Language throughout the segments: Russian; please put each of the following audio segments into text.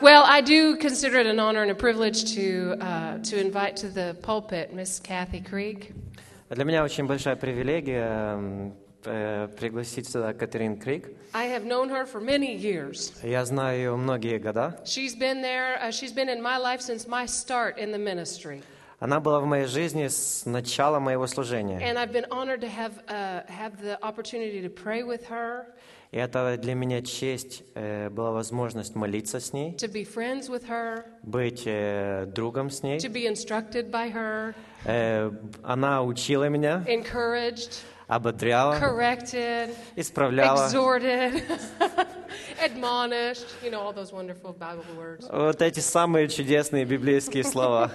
Well, I do consider it an honor and a privilege to, uh, to invite to the pulpit Miss Kathy Creek. Для меня очень большая привилегия м, э, пригласить сюда Катерин Крик. I have known her for many years. Я знаю ее многие года. She's been there, uh, she's been in my life since my start in the ministry. Она была в моей жизни с начала моего служения. And I've been honored to have, uh, have the opportunity to pray with her, И это для меня честь, э, была возможность молиться с ней, to be friends with her, быть э, другом с ней. to be instructed by her, Э, Она учила меня, encouraged, ободряла, corrected, исправляла. exhorted, admonished, you know, all those wonderful Bible words. Вот эти самые чудесные библейские слова.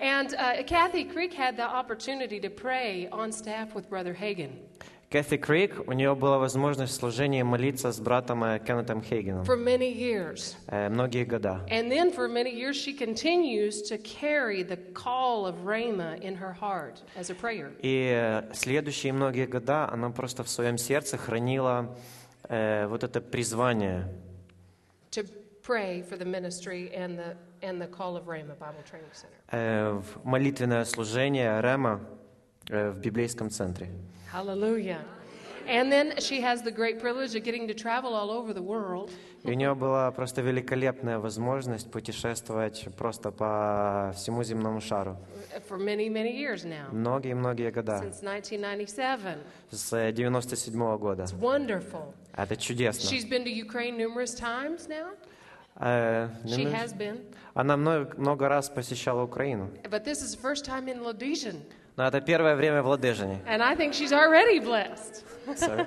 And uh, Kathy Creek had the opportunity to pray on staff with Brother Hagan Кэти Крик, у нее была возможность в служении молиться с братом э, Кеннетом Хейгеном for many years. э, многие года. And then for many years, she continues to carry the call of Rhema in her heart as a prayer. И э, следующие многие года она просто в своем сердце хранила э, вот это призвание to pray for the ministry and the and the call of Rhema Bible Training Center. э, в молитвенное служение Рема в библейском центре. Hallelujah. And then she has the great privilege of getting to travel all over the world И у нее была просто великолепная возможность путешествовать просто по всему земному шару. for many, many years now, Многие-многие года. since 1997. С 97 года. It's wonderful. Это чудесно. She's been to Ukraine numerous times now. Э, She has been. Она много, много раз посещала Украину. But this is the first time in Ladesian. Но это первое время в Ладыжине. And I think she's already blessed. Sorry.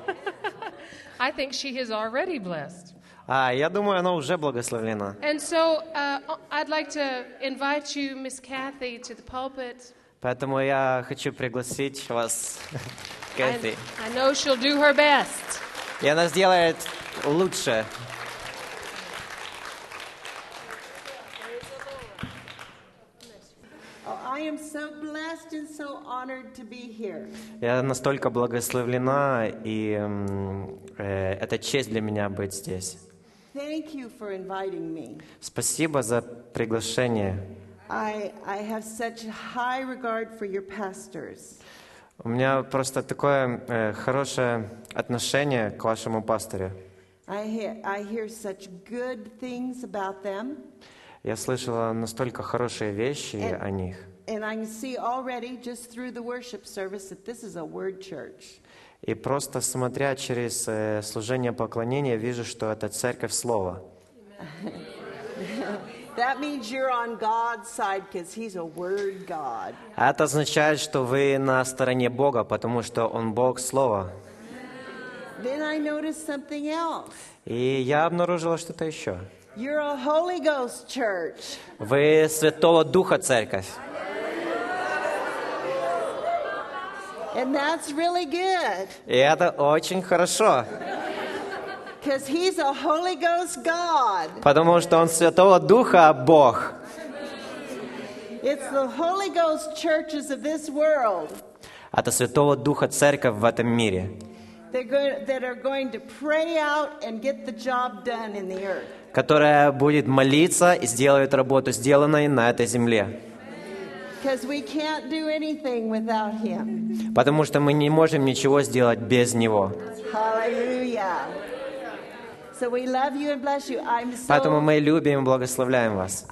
I think she is already blessed. А, я думаю, она уже благословлена. And so uh, I'd like to invite you, Miss Kathy, to the pulpit. Поэтому я хочу пригласить вас, Кэти. I, I know she'll do her best. И она сделает лучше. Oh, I am so blessed and so honored to be here. Я настолько благословлена, и э, это честь для меня быть здесь. Спасибо за приглашение. I, I have such high regard for your pastors. У меня просто такое э, хорошее отношение к вашему пастырю. I hear, I hear such good things about them, Я слышала настолько хорошие вещи Э. о них. And I can see already just through the worship service that this is a word church. И просто смотря через э, служение поклонения, вижу, что это церковь слова. That means you're on God's side because He's a word God. А это означает, что вы на стороне Бога, потому что Он Бог слова. Then I noticed something else. И я обнаружила что-то еще. You're a Holy Ghost church. Вы Святого Духа церковь. And that's really good И это очень хорошо, because He's a Holy Ghost God. потому что Он Святого Духа Бог. It's the Holy Ghost churches of this world Это Святого Духа церковь в этом мире, которая будет молиться и сделает работу сделанной на этой земле. Потому что мы не можем ничего сделать без Него. Hallelujah. So we love you and bless you. I'm Поэтому мы любим и благословляем вас.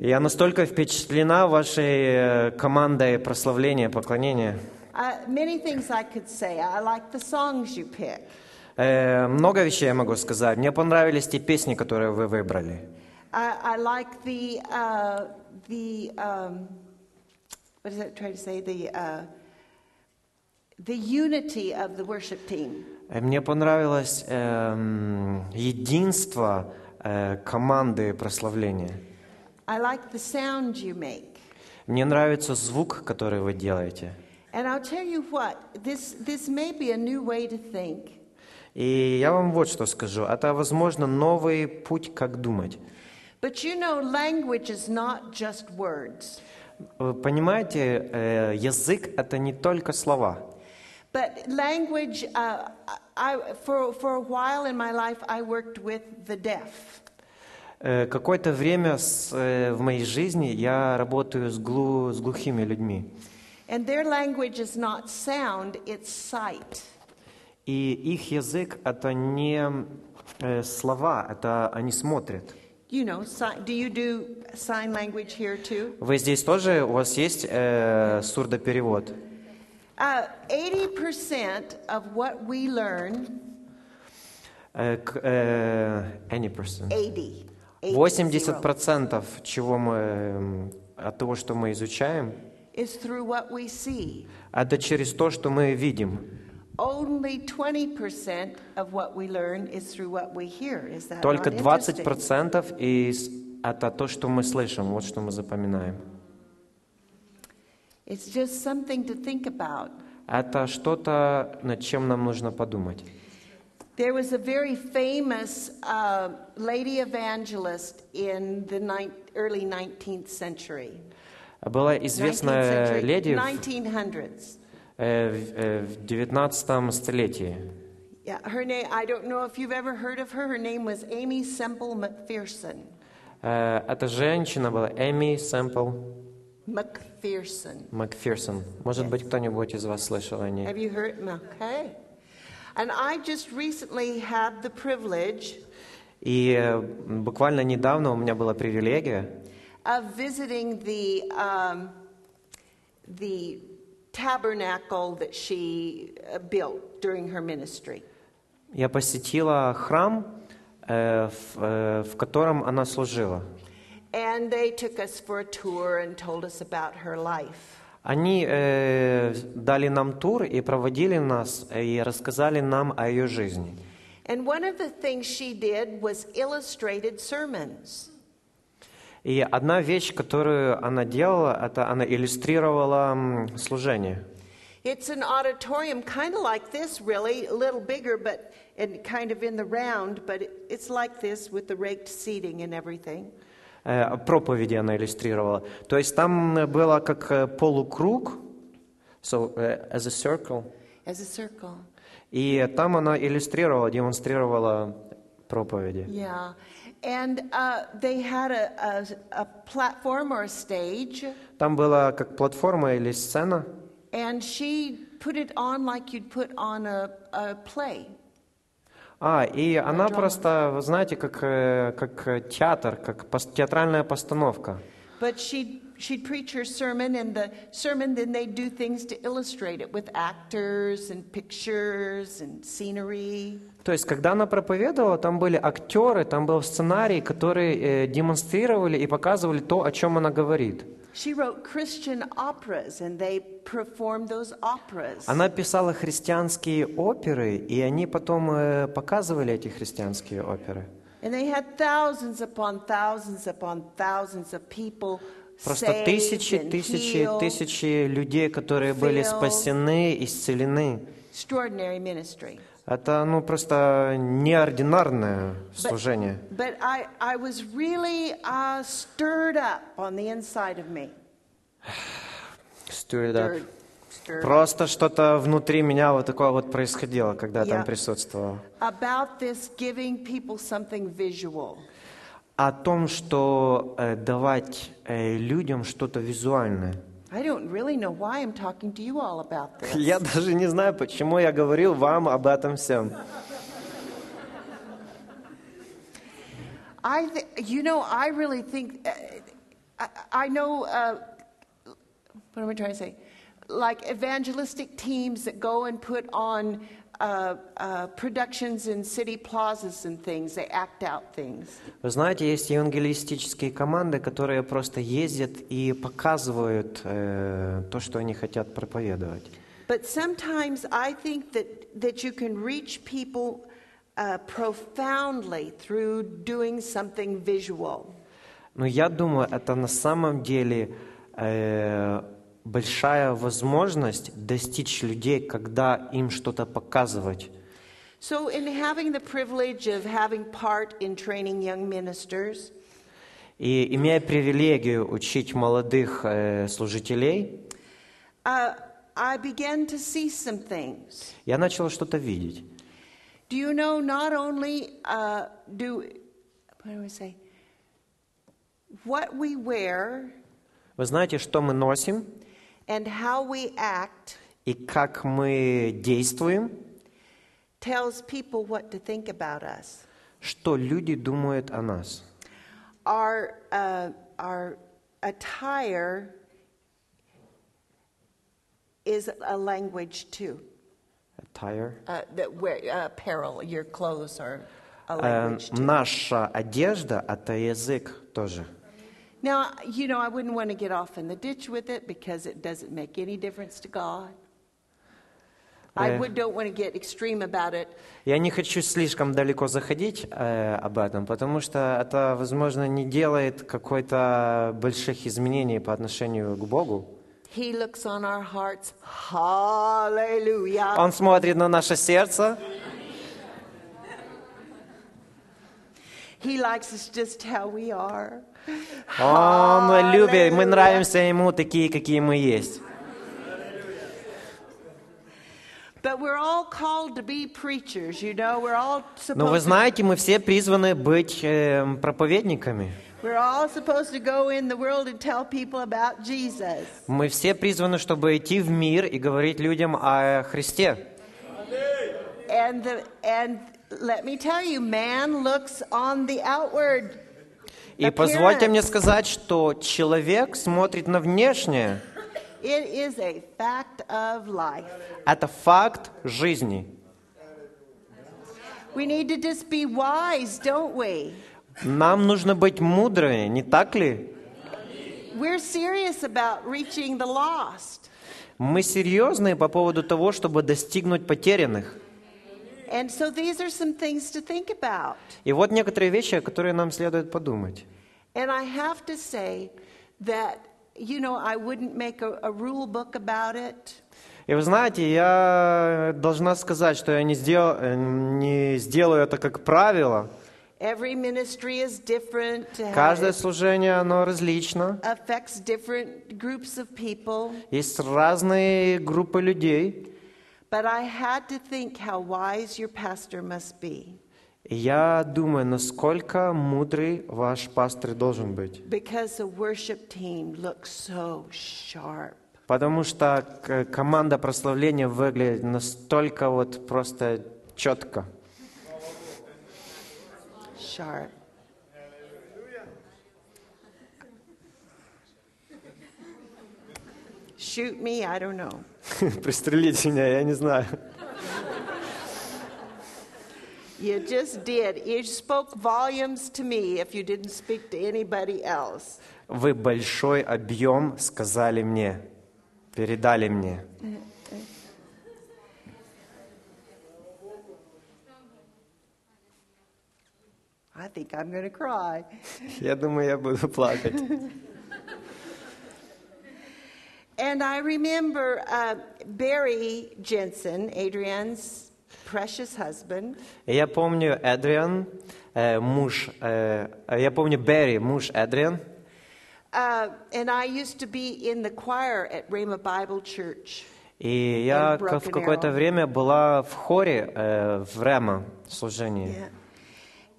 Я настолько впечатлена вашей э, командой прославления, поклонения. Много вещей я могу сказать. Мне понравились те песни, которые вы выбрали. I, I like the uh, the um, what does that try to say? The uh, the unity of the worship team. Э, Мне понравилось эм, единство э, команды прославления. I like the sound you make. Мне нравится звук, который вы делаете. And I'll tell you what, this, this may be a new way to think. И я вам вот что скажу. Это, возможно, новый путь, как думать. But you know, language is not just words, Вы понимаете, э, язык — это не только слова. But language, uh, I, for, for a while in my life, I worked with the deaf. Э, Какое-то время с- э, в моей жизни я работаю с, глу- с глухими людьми. And their language is not sound, it's sight. И их язык — это не э, слова, это они смотрят. You know, do you do sign language here too? Вы здесь тоже, у вас есть э, сурдоперевод? Uh, 80% of what we learn, э, any person. 80. 80% чего мы, эм, от того, что мы изучаем, is through what we see. это через то, что мы видим. Only 20% of what we learn is through what we hear. Is that Только not interesting? 20% из это то, что мы слышим, вот что мы запоминаем. It's just something to think about. Это что-то, над чем нам нужно подумать. There was a very famous uh, lady evangelist in the early 19th century. Была 19th известная леди в, 1900s. э, в, э, в 19 столетии. Yeah, her name, I don't know if you've ever heard of her. Her name was Amy Semple McPherson. Э, Эта женщина была Эми Сэмпл McPherson. Макферсон. Может быть, кто-нибудь из вас слышал о ней? Have you heard? Okay. And I just recently had the privilege И э, буквально недавно у меня была привилегия of visiting the, um, the tabernacle that she uh, built during her ministry. Я посетила храм, э, в, э, в котором она служила. And they took us for a tour and told us about her life. Они э, дали нам тур и проводили нас э, и рассказали нам о ее жизни. And one of the things she did was illustrated sermons. И одна вещь, которую она делала, это она иллюстрировала служение. It's an auditorium kind of like this, really, a little bigger, but and kind of in the round, but it, it's like this with the raked seating and everything. Э, проповеди она иллюстрировала. То есть там э, было как э, полукруг, so, э, as a circle, As a circle. и там она иллюстрировала, демонстрировала проповеди. Yeah. And uh, they had a, a, a platform or a stage, Там была как платформа или сцена, and she put it on like you'd put on a, a play. А, и она драма. просто, вы знаете, как, э, как э, театр, как пос- театральная постановка. But she'd, she'd preach her sermon, and the sermon, then they'd do things to illustrate it with actors and pictures and scenery. То есть, когда она проповедовала, там были актеры, там был сценарий, которые э, демонстрировали и показывали то, о чем она говорит. She wrote Christian operas, and they performed those operas. Она писала христианские оперы, и они потом э, показывали эти христианские оперы. And they had thousands upon thousands upon thousands of people Просто тысячи, тысячи, тысячи людей, которые были спасены, исцелены. Это, ну, просто неординарное служение. But I, I was really uh, stirred up Просто что-то внутри меня вот такое вот происходило, когда я там Yeah. присутствовал. О том, что э, давать э, людям что-то визуальное. I don't really know why I'm talking to you all about this. Я даже не знаю, почему я говорил вам об этом всем. I, th- you know, I really think, uh, I, I know, uh, what am I trying to say? Like evangelistic teams that go and put on uh, uh. Вы знаете, есть евангелистические команды, которые просто ездят и показывают э, то, что они хотят проповедовать. But sometimes I think that, that you can reach people uh, profoundly through doing something visual. Но я думаю, это на самом деле э, большая возможность достичь людей, когда им что-то показывать. So, in having the privilege of having part in training young ministers, И имея привилегию учить молодых э, служителей, uh, I began to see some things. Я начал что-то видеть. Do you know not only uh, do, what do I say? What we wear Вы знаете, что мы носим and how we act и как мы действуем, tells people what to think about us. что люди думают о нас. Our, uh, our attire is a language too. Attire. Uh, that wear, uh, apparel, your clothes are a Э, language too. наша одежда – это язык тоже. Now, you know, I wouldn't want to get off in the ditch with it because it doesn't make any difference to God. I Eh. would, don't want to get extreme about it. Я не хочу слишком далеко заходить э, об этом, потому что это, возможно, не делает какой-то больших изменений по отношению к Богу. He looks on our hearts. Hallelujah. Он смотрит на наше сердце, He likes us just how we are. Он любит, мы нравимся Ему такие, какие мы есть. Но вы знаете, мы все призваны быть э, проповедниками. Мы все призваны, чтобы идти в мир и говорить людям о Христе. And the, and let me tell you, man looks on the outward. И позвольте мне сказать, что человек смотрит на внешнее. Это факт жизни. We need to just be wise, don't we? Нам нужно быть мудрыми, не так ли? We're serious about reaching the lost. Мы серьезные по поводу того, чтобы достигнуть потерянных. И вот некоторые вещи, о которых нам следует подумать. And I have to say that, you know, I wouldn't make a, a rule book about it. И вы знаете, я должна сказать, что я не, сдел- э, не сделаю это как правило. Every ministry is different. Каждое служение, оно различно. affects different groups of people. Есть разные группы людей. But I had to think how wise your pastor must be. И я думаю, насколько мудрый ваш пастор должен быть. Because the worship team looks so sharp. Потому что к- команда прославления выглядит настолько вот просто четко. Sharp. Shoot me, I don't know. Пристрелите меня, я не знаю. You just did. You spoke volumes to me if you didn't speak to anybody else. Вы большой объем сказали мне, передали мне. I think I'm going to cry. Я думаю, я буду плакать. And I remember uh, Barry Jensen, Adrian's precious husband. И Я помню Эдриан, э, муж, э, я помню Берри, муж Эдриан. Uh, and I used to be in the choir at Rhema Bible Church. И я And ка- в Broken какое-то Arrow. время была в хоре э, в Рема служении.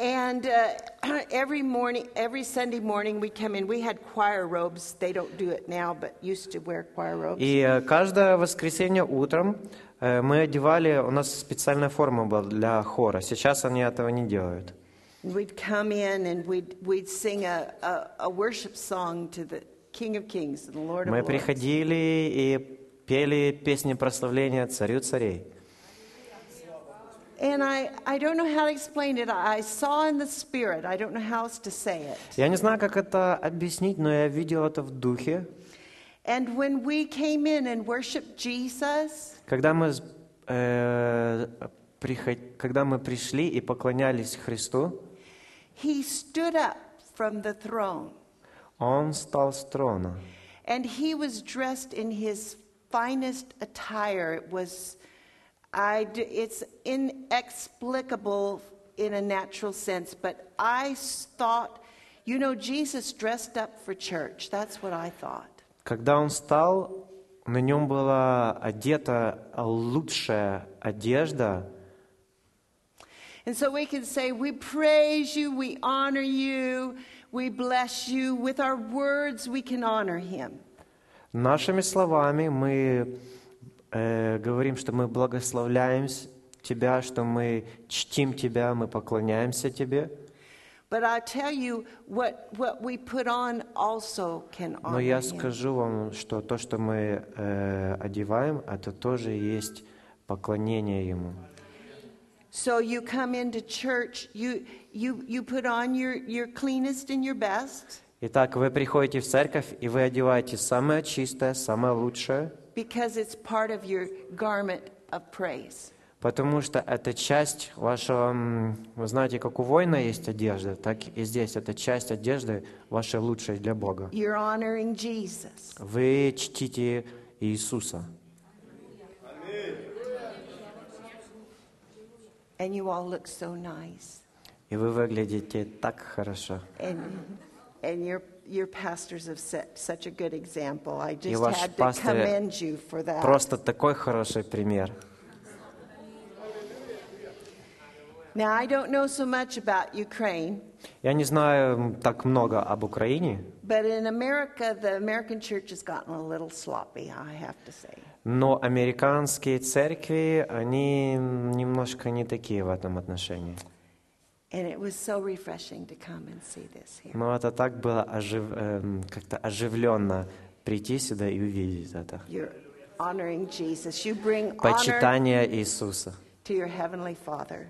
Yeah. And uh, every morning, every Sunday morning, we come in. We had choir robes. They don't do it now, but used to wear choir robes. И э, каждое воскресенье утром э, мы одевали, у нас специальная форма была для хора. Сейчас они этого не делают. And we'd come in and we'd, we'd sing a, a, a worship song to the King of Kings and the Lord of Мы Lords. приходили и пели песни прославления царю царей. And I, I don't know how to explain it. I I saw in the spirit. I don't know how else to say it. Я не знаю, как это объяснить, но я видел это в духе. And when we came in and worshiped Jesus, Когда мы, с- э, приход- когда мы пришли и поклонялись Христу, he stood up from the throne. Он встал с трона. And he was dressed in his finest attire. It was, I, d- it's inexplicable in a natural sense, but I s- thought, you know, Jesus dressed up for church. That's what I thought. Когда Он встал, на нем была одета лучшая одежда, And so we can say, We praise you, we honor you, we bless you. With our words, we can honor him. Нашими словами мы э, говорим, что мы благословляем Тебя, что мы чтим Тебя, мы поклоняемся Тебе. But I tell you, what, what we put on also can Но я скажу вам, что то, что мы э, одеваем, это тоже есть поклонение Ему. So you come into church, you, you, you put on your, your cleanest and your best Итак, вы приходите в церковь, и вы одеваете самое чистое, самое лучшее, because it's part of your garment of praise. потому что это часть вашего... Вы знаете, как у воина есть одежда, так и здесь это часть одежды вашей лучшей для Бога. You're honoring Jesus. Вы чтите Иисуса. And you all look so nice. И вы выглядите так хорошо. And, and your, your pastors have set such a good example. I И just ваши had to commend you for that. Просто такой хороший пример. Now, I don't know so much about Ukraine, Я не знаю так много об Украине, but in America, the American church has gotten a little sloppy, I have to say. но американские церкви, они немножко не такие в этом отношении. Но это так было ожив- эм, как-то оживленно прийти сюда и увидеть это. You're honoring Jesus. You bring honor Почитание Иисуса. to your heavenly Father.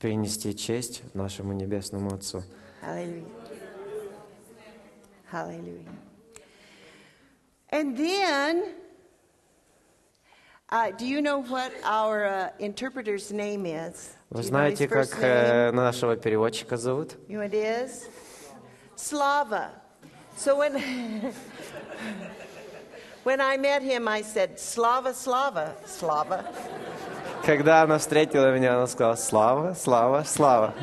Принести честь нашему Небесному Отцу. Hallelujah. Hallelujah. And then, uh, do you know what our uh, interpreter's name is? Вы знаете, как э, нашего переводчика зовут? You know it is? Slava. So when when I met him, I said, Slava, Slava, Slava. Когда она встретила меня, она сказала «Слава, слава, слава».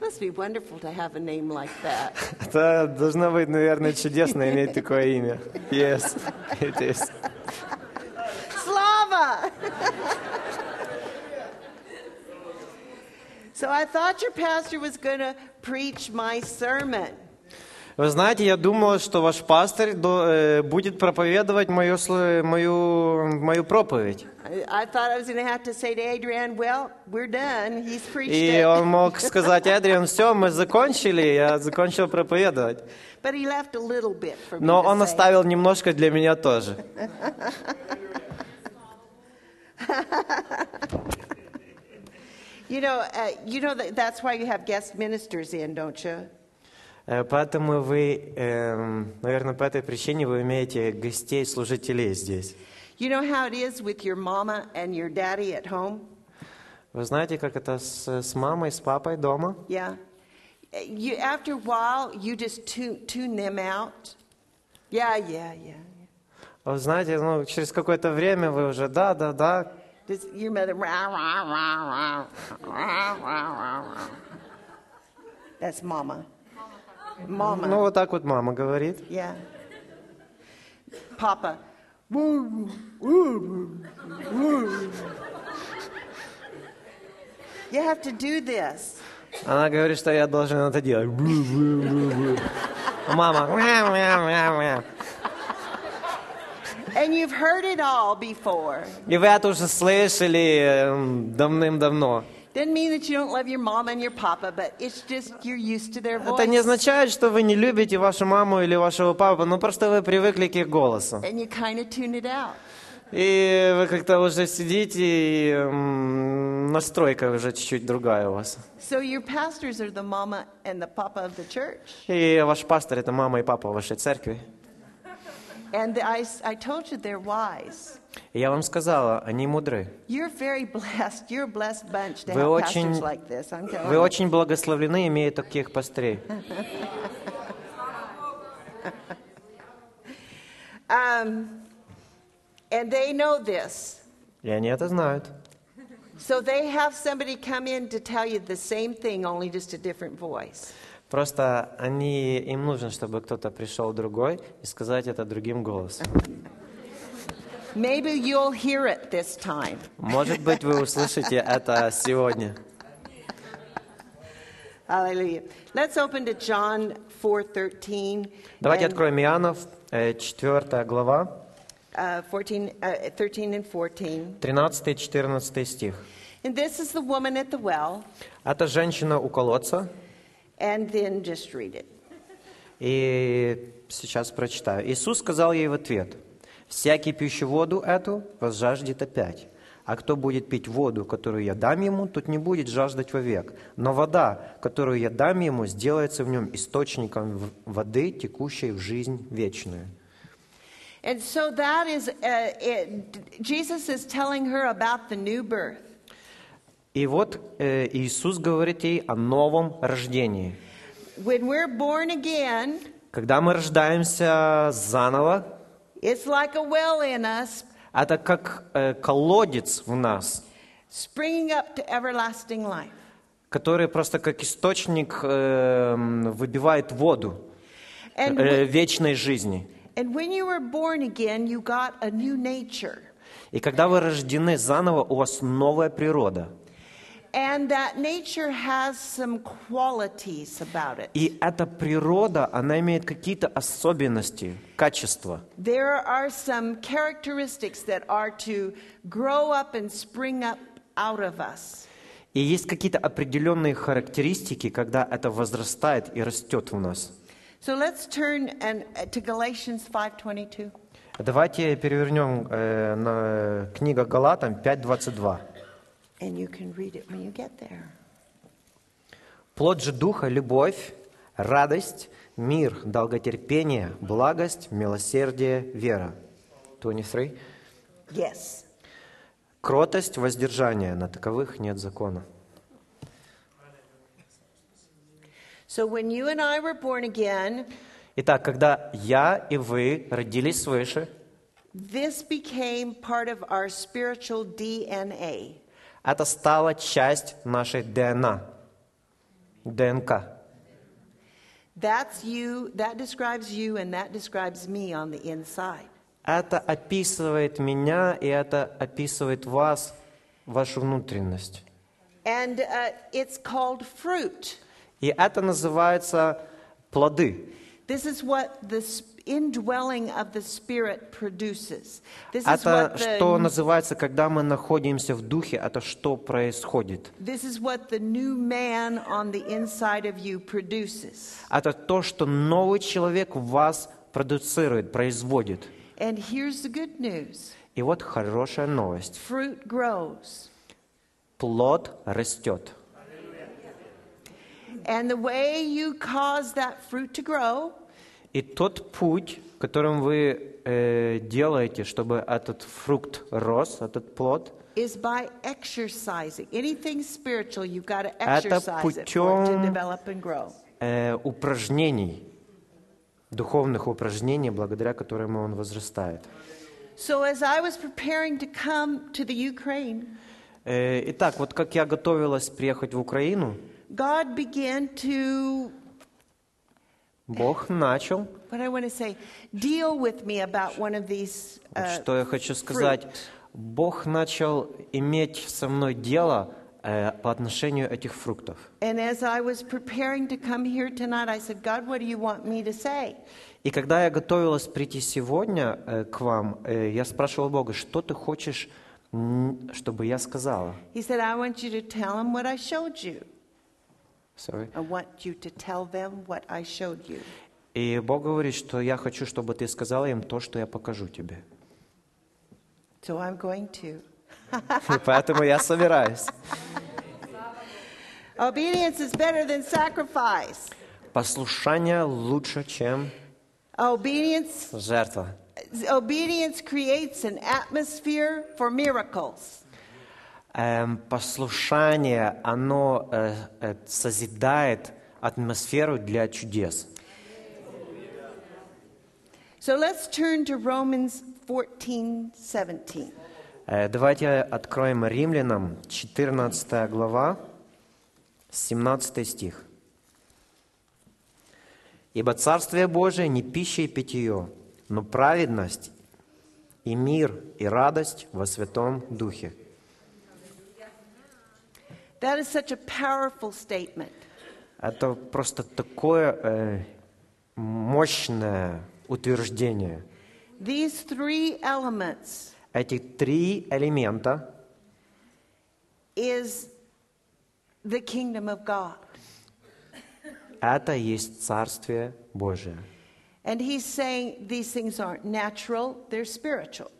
Must be wonderful to have a name like that. Это должно быть, наверное, чудесно иметь такое имя. Yes, it is. Jehovah. so I thought your pastor was going to preach my sermon. Вы знаете, я думала, что ваш пастор э, будет проповедовать мою, мою, мою проповедь. И он мог сказать, "Адриан, все, мы закончили, я закончил проповедовать. Но он оставил немножко для меня тоже. You know, uh, you know that that's why you have guest ministers in, don't you? Э, Поэтому вы, эм, наверное, по этой причине вы имеете гостей, служителей здесь. You know how it is with your mama and your daddy at home? Вы знаете, как это с, с мамой, с папой дома? Yeah. Uh, You, after a while, you just tune, tune them out. Yeah, yeah, yeah. Вы знаете, ну, через какое-то время вы уже да, да, да. That's mama. Mama. Ну, вот так вот мама говорит. Yeah. Papa. You have to do this. Она говорит, что я должен это делать. Мама. And you've heard it all before. И вы это уже слышали эм, давным-давно. Это не означает, что вы не любите вашу маму или вашего папу, но просто вы привыкли к их голосу. And you kind of tune it out. И вы как-то уже сидите, и эм, настройка уже чуть-чуть другая у вас. So your pastors are the mama and the papa of the church? И ваш пастор — это мама и папа вашей церкви. And I, I told you they're wise. И я вам сказала, они мудры. You're very blessed. You're a blessed bunch to Вы have очень, pastors like this. I'm telling вы you. очень благословлены, имея таких пастырей. Um, and they know this. И они это знают. So they have somebody come in to tell you the same thing, only just a different voice. Просто они, им нужно, чтобы кто-то пришел другой и сказать это другим голосом. Maybe you'll hear it this time. Может быть, вы услышите это сегодня. Hallelujah. Let's open to John 4:13. Давайте откроем Иоаннов, 4 глава, uh, 14, uh, 13 and 14. 13-14 стих. And this is the woman at the well, Это женщина у колодца, and then just read it. и сейчас прочитаю. Иисус сказал ей в ответ, «Всякий пьющий воду эту возжаждет опять, а кто будет пить воду, которую я дам ему, тот не будет жаждать вовек. Но вода, которую я дам ему, сделается в нем источником воды, текущей в жизнь вечную». And so that is, uh, it, Jesus is telling her about the new birth. И вот э, Иисус говорит ей о новом рождении. When we're born again, Когда мы рождаемся заново, it's like a well in us, это как э, колодец в нас, springing up to everlasting life. который просто как источник э, выбивает воду And, э, вечной жизни. and when you were born again, you got a new nature. И когда вы рождены заново, у вас новая природа. И эта природа, она имеет какие-то особенности, качества. There are some characteristics that are to grow up and spring up out of us. И есть какие-то определенные характеристики, когда это возрастает и растет в нас. So let's turn and, uh, to Galatians 5:22. Давайте перевернем э, на книга Галатам 5.22. And you can read it when you get there. Плод же Духа – любовь, радость, мир, долготерпение, благость, милосердие, вера. 23. Yes. Кротость, воздержание, на таковых нет закона. So when you and I were born again, Итак, когда я и вы родились свыше, this became part of our spiritual DNA. Это стало часть нашей ДНК. ДНК. That's you, that describes you, and that describes me on the inside. Это описывает меня, и это описывает вас, вашу внутренность. And uh, it's called fruit. И это называется плоды. This is what the s- indwelling of the Spirit produces. This is Это what что the, называется, когда мы находимся в духе, это что происходит. this is what the new man on the inside of you produces. Это то, что новый человек в вас продуцирует, производит. And here's the good news И вот хорошая новость. fruit grows. Плод растет. And the way you cause that fruit to grow И тот путь, которым вы э, делаете, чтобы этот фрукт рос, этот плод, is by exercising. Anything spiritual, you've got to exercise it for it to develop and grow. э, упражнений, духовных упражнений, благодаря которым он возрастает. So as I was preparing to come to the Ukraine, Э, итак, вот как я готовилась приехать в Украину, God began to, Бог начал, what I want to say, deal with me about one of these. вот uh, что я хочу сказать, Бог начал иметь со мной дело э, по отношению этих фруктов. and as I was preparing to come here tonight, I said, God, what do you want me to say? И когда я готовилась прийти сегодня э, к вам, э, я спрашивал Бога, что ты хочешь, чтобы я сказала? He said, I want you to tell them what I showed you. Sorry. I want you to tell them what I showed you. И Бог говорит, что я хочу, чтобы ты сказала им то, что я покажу тебе. So I'm going to. И поэтому я собираюсь. Obedience is better than sacrifice. Послушание лучше, чем Obedience, жертва. obedience creates an atmosphere for miracles. Эм, послушание, оно э, э, созидает атмосферу для чудес. So let's turn to Romans 14, 17. Э, давайте откроем Римлянам 14 глава, 17 стих. Ибо Царствие Божие не пища и питье, но праведность и мир и радость во Святом Духе. That is such a powerful statement. Это просто такое э, мощное утверждение. These three elements Эти три элемента is the kingdom of God. – это есть Царствие Божие. And he's saying these things aren't natural, they're spiritual.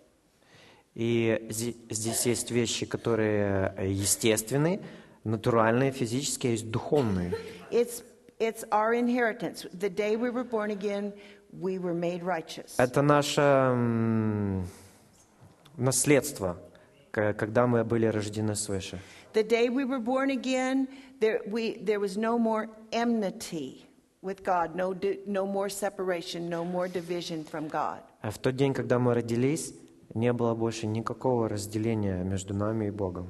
И здесь есть вещи, которые э, естественные, натуральные, физические, а есть духовные. It's, it's our inheritance. The day we were born again, we were made righteous. Это наше наследство, когда мы были рождены свыше. The day we were born again, there, we, there was no more enmity with God, no, no more separation, no more division from God. А в тот день, когда мы родились, не было больше никакого разделения между нами и Богом.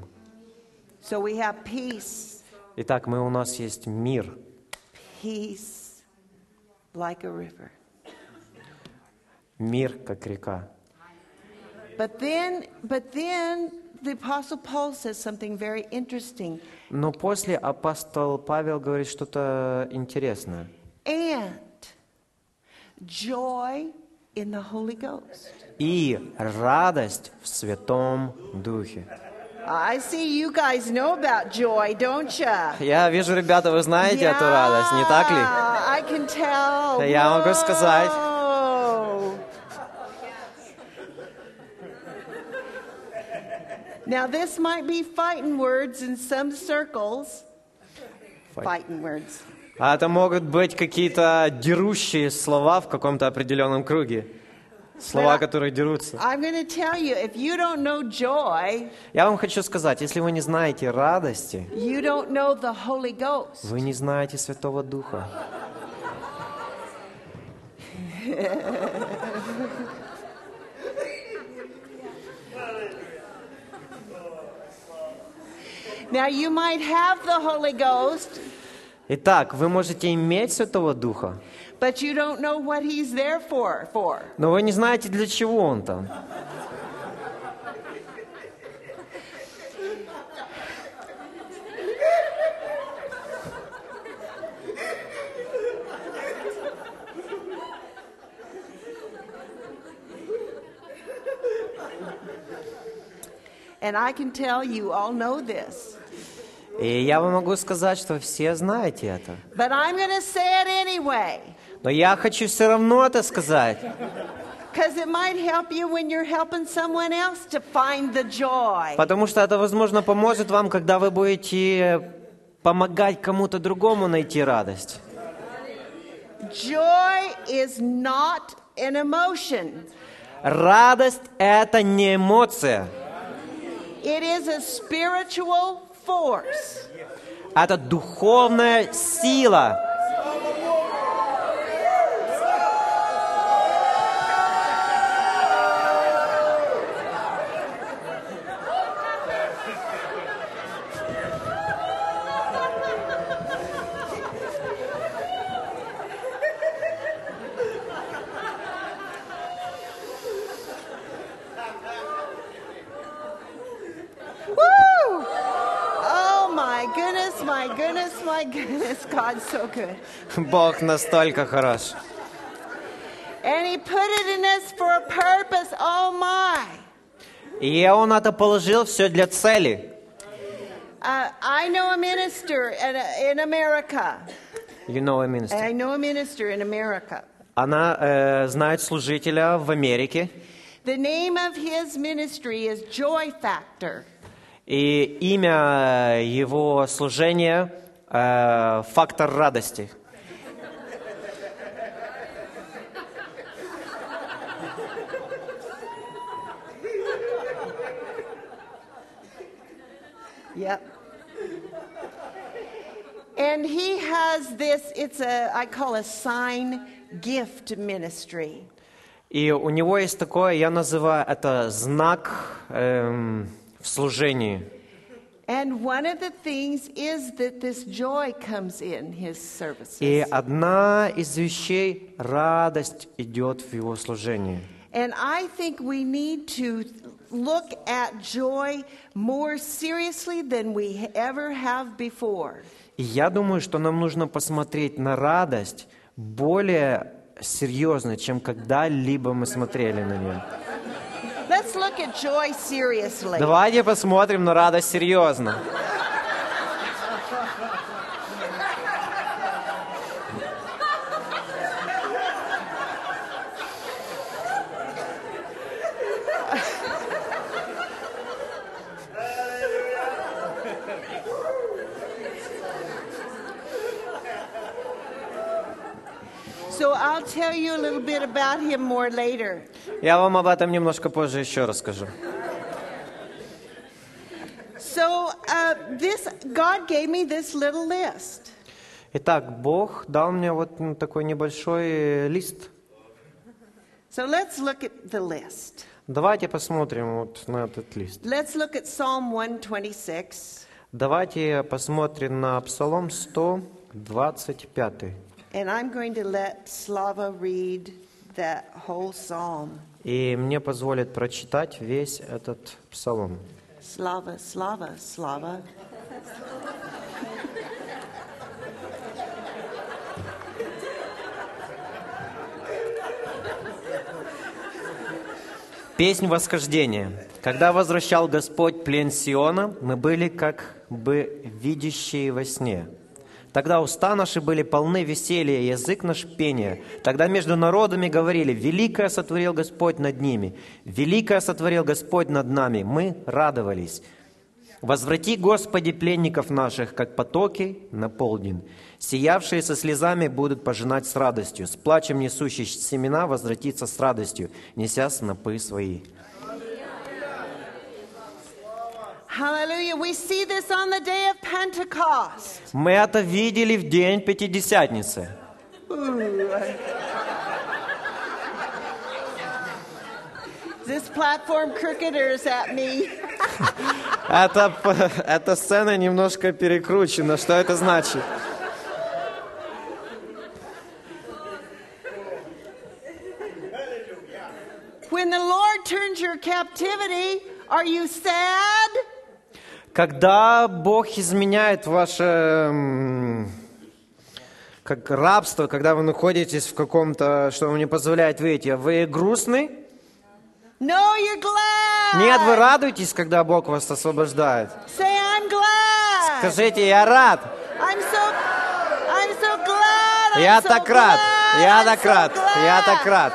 So we have peace, Итак, мы, у нас есть мир, peace like a river. мир как река. But then, but then the Apostle Paul says something very interesting. Но после апостол Павел говорит что-то интересное. And joy in the Holy Ghost. И радость в Святом Духе. I see you guys know about joy, don't you? Я вижу, ребята, вы знаете эту радость, не так ли? I can tell. Я могу сказать. Now, this might be fighting words in some circles. Fighting words. А это могут быть какие-то дерущие слова в каком-то определенном круге. Слова, которые дерутся. Я вам хочу сказать, если вы не знаете радости, вы не знаете Святого Духа. Now, you might have the Holy Ghost, Итак, вы можете иметь Святого Духа, but you don't know what He's there for. for. но вы не знаете, для чего Он там. And I can tell you all know this. И я вам могу сказать, что все знаете это. But I'm going to say it anyway, Но я хочу все равно это сказать, потому что это, возможно, поможет вам, когда вы будете помогать кому-то другому найти радость. Joy is not an emotion, Радость – это не эмоция, it is a spiritual force. это духовная сила. Woo! Oh my goodness, my goodness, my goodness. God's so good. Бог настолько хорош. And He put it in us for a purpose. Oh my. И Он это положил все для цели. Uh, I know a minister in, in America. You know a minister. I know a minister in America. Она э, знает служителя в Америке, The name of his ministry is Joy Factor. и имя его служения э, «Фактор радости». Yep. And he has this, it's a, I call a sign gift ministry. И у него есть такое, я называю это знак эм, в служении. И одна из вещей – радость идет в его служении. And I think we need to look at joy more seriously than we ever have before. И я думаю, что нам нужно посмотреть на радость более серьезно, чем когда-либо мы смотрели на нее. Let's look at joy seriously. Давайте посмотрим на радость серьезно. So I'll tell you a little bit about him more later. Я вам об этом немножко позже еще расскажу. So uh, this God gave me this little list. Итак, Бог дал мне вот ну, такой небольшой э, лист. So let's look at the list. Давайте посмотрим вот на этот лист. Let's look at Psalm 126. Давайте посмотрим на Псалом 125. And I'm going to let Slava read that whole psalm. И мне позволит прочитать весь этот псалом. Slava, Slava, Slava. Песнь восхождения. Когда возвращал Господь плен Сиона, мы были как бы видящие во сне. Тогда уста наши были полны веселья, язык наш пения. Тогда между народами говорили, «Великое сотворил Господь над ними, великое сотворил Господь над нами». Мы радовались. Возврати, Господи, пленников наших, как потоки на полдень. Сиявшие со слезами будут пожинать с радостью. С плачем несущий семена возвратится с радостью, неся снопы свои. Hallelujah. We see this on the day of Pentecost. Мы это видели в день Пятидесятницы. This platform cricketers at me. Это, п- эта сцена немножко перекручена. Что это значит? When the Lord turns your captivity, are you sad? Когда Бог изменяет ваше как рабство, когда вы находитесь в каком-то, что вам не позволяет выйти, вы грустны? No, you're glad. Нет, вы радуетесь, когда Бог вас освобождает. Say, I'm glad. Скажите, я рад. I'm so, I'm so glad. I'm Я so так рад. glad, Я I'm так so рад. Я glad. так рад.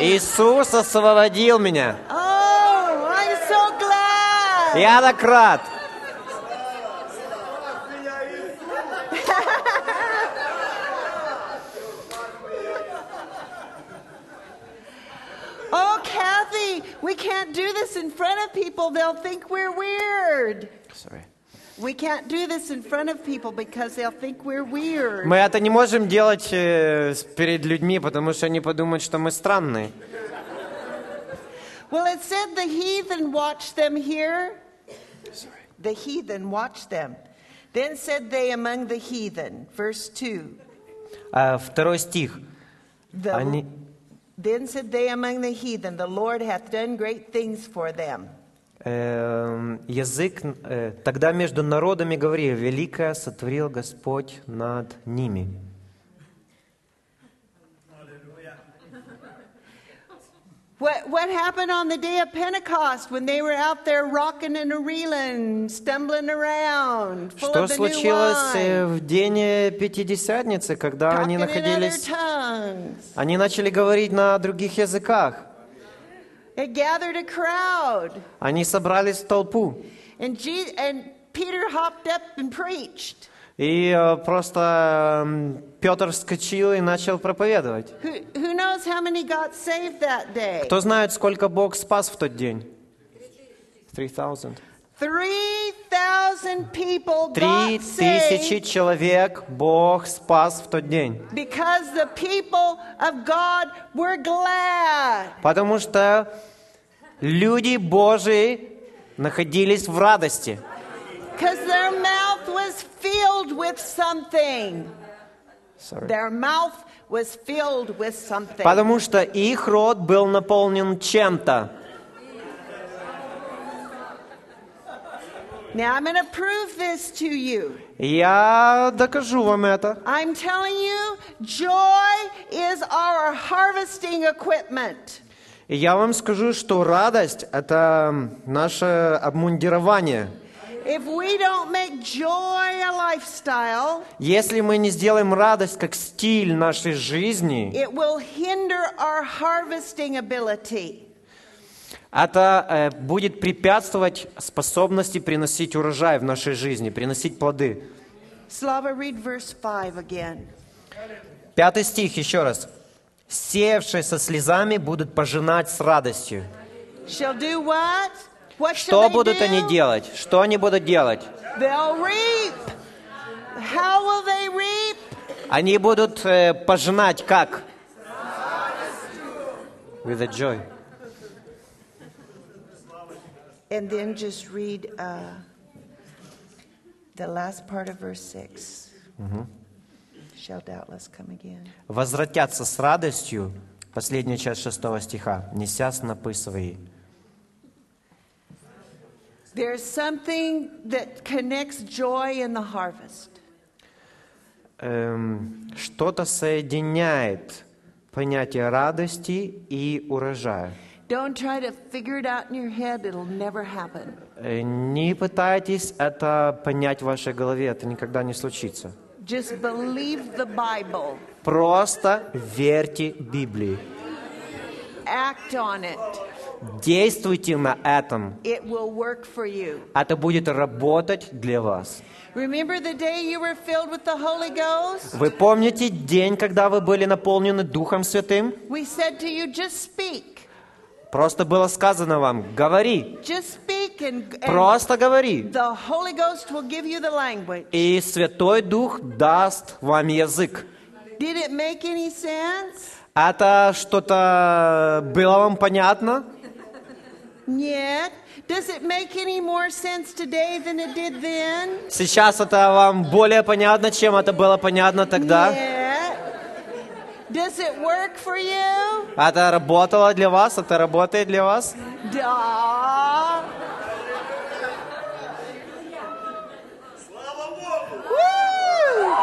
Иисус освободил меня. Oh, I'm so glad. Я так рад. Oh, Kathy, we can't do this in front of people. They'll think we're weird. Sorry. Мы это не можем делать э, с- перед людьми, потому что они подумают, что мы странные. Well, it said the heathen watched them here. The heathen watched them. Then said they among the heathen. Verse 2. А, второй стих. The, Они, Then said they among the heathen, The Lord hath done great things for them. Эм, язык, э, тогда между народами говорили, великое сотворил Господь над ними. What, what happened on the day of Pentecost when they were out there rocking and reeling, stumbling around, full Что of the new случилось э, wine, в день э, Пятидесятницы, когда они находились, они начали говорить на других языках, It gathered a crowd, они собрались в толпу, and, Je- and Peter hopped up and preached. и э, просто эм, Петр вскочил и начал проповедовать. Who, who knows how many got saved that day? Кто знает, сколько Бог спас в тот день? 3000. 3,000 3,000 people Три тысячи человек Бог спас в тот день. Потому что люди Божии находились в радости. Because their mouth was filled with something. Sorry. Their mouth was filled with something. Потому что их рот был наполнен чем-то. Now I'm going to prove this to you. Я докажу вам это. I'm telling you, joy is our harvesting equipment. И я вам скажу, что радость – это наше обмундирование. If we don't make joy a lifestyle, Если мы не сделаем радость как стиль нашей жизни, it will hinder our harvesting ability. Это э, будет препятствовать способности приносить урожай в нашей жизни, приносить плоды. Slava, read verse 5 again. Пятый стих, еще раз. «Сеявшие со слезами будут пожинать с радостью». Shall do what? What Что будут do? они делать? Что они будут делать? They'll reap. How will they reap? Они будут э, пожинать как? With a joy. And then just read uh, the last part of verse 6. Shall doubtless come again. Возвратятся с радостью, последняя часть шестого стиха, неся снопы свои. There's something that connects joy in the harvest. Эм, что-то соединяет понятие радости и урожая. Don't try to figure it out in your head, it'll never happen. Э, Не пытайтесь это понять в вашей голове, это никогда не случится. Just believe the Bible, Просто верьте Библии. act on it. Действуйте на этом. It will work for you. Это будет работать для вас. Remember the day you were filled with the Holy Ghost? Вы помните день, когда вы были наполнены Духом Святым? We said to you, just speak. Просто было сказано вам, говори, просто говори. И Святой Дух даст вам язык. Это что-то было вам понятно? Нет. Сейчас это вам более понятно, чем это было понятно тогда? Нет. Does it work for you? Это работало для вас? Это работает для вас? Да. Woo!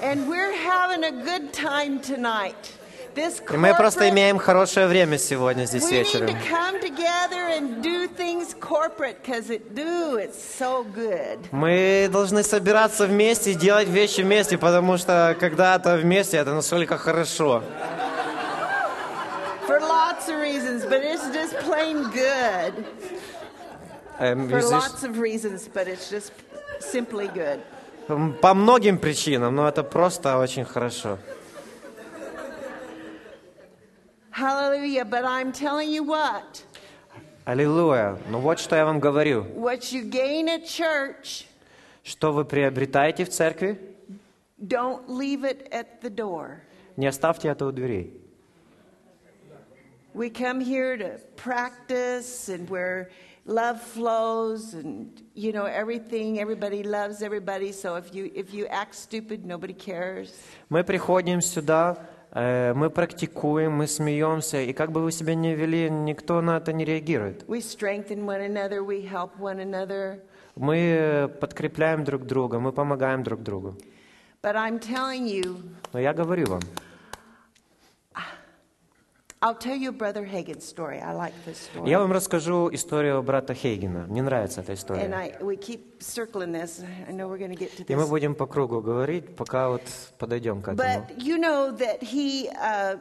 And we're having a good time tonight. This И мы просто имеем хорошее время сегодня здесь вечером. Мы должны собираться вместе и делать вещи вместе, потому что когда это вместе, это настолько хорошо. For lots of reasons, but it's just plain good. Эм, For lots of reasons, but it's just simply good. По многим причинам, но это просто очень хорошо. Hallelujah. But I'm telling you what, Аллилуйя. Ну вот что я вам говорю. what you gain at church, Что вы приобретаете в церкви, don't leave it at the door. не оставьте это у дверей. We come here to practice and where love flows and you know everything everybody loves everybody so if you if you act stupid nobody cares. Мы приходим сюда, э, мы практикуем, мы смеемся, и как бы вы себя ни вели, никто на это не реагирует. We strengthen one another, we help one another. Мы э, подкрепляем друг друга, мы помогаем друг другу. But I'm telling you, Но я говорю вам, I'll tell you Brother Hagen's story. I like this story. Я вам расскажу историю брата Хейгена. Мне нравится эта And история. I we keep circling this. I know we're going to get to И мы будем по кругу говорить, пока вот подойдем к этому. But you know that he uh,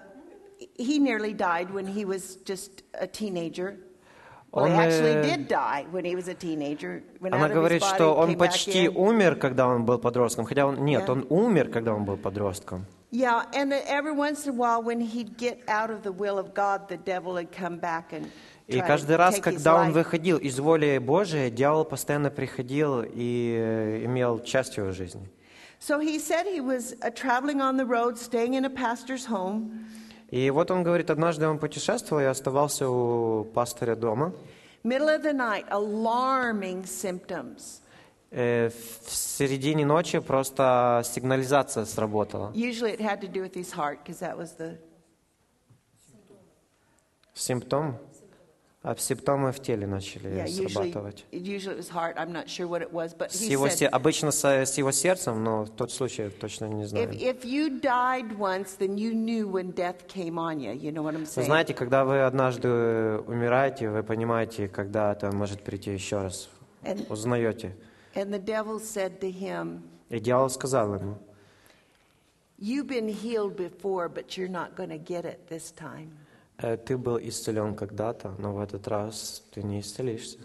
he nearly died when he was just a teenager. Он, actually did die when he was a teenager. Went Она говорит, что он почти умер, когда он был подростком. Хотя он нет, он умер, когда он был подростком. Yeah, and then every once in a while, when he'd get out of the will of God, the devil would come back and И try to каждый раз, take his когда он life. выходил из воли Божией, дьявол постоянно приходил и э, имел часть его жизни. So he said he was uh, traveling on the road, staying in a pastor's home. И вот он говорит, однажды он путешествовал и оставался у пастыря дома. Middle of the night, alarming symptoms. Э, В середине ночи просто сигнализация сработала. Usually it had to do with his heart because that was the. Симптом? А симптомы в теле начали Yeah, usually, срабатывать. usually it was heart. I'm not sure what it was, but С его, said, обычно с, с его сердцем, но в тот случай точно не знаю. if, if you died once, then you knew when death came on you. You know what I'm Вы saying? знаете, когда вы однажды умираете, вы понимаете, когда это может прийти еще раз. And, Узнаете. and the devil said to him, И дьявол сказал ему, You've been healed before, but you're not going to get it this time. «Э, ты был исцелен когда-то, но в этот раз ты не исцелишься.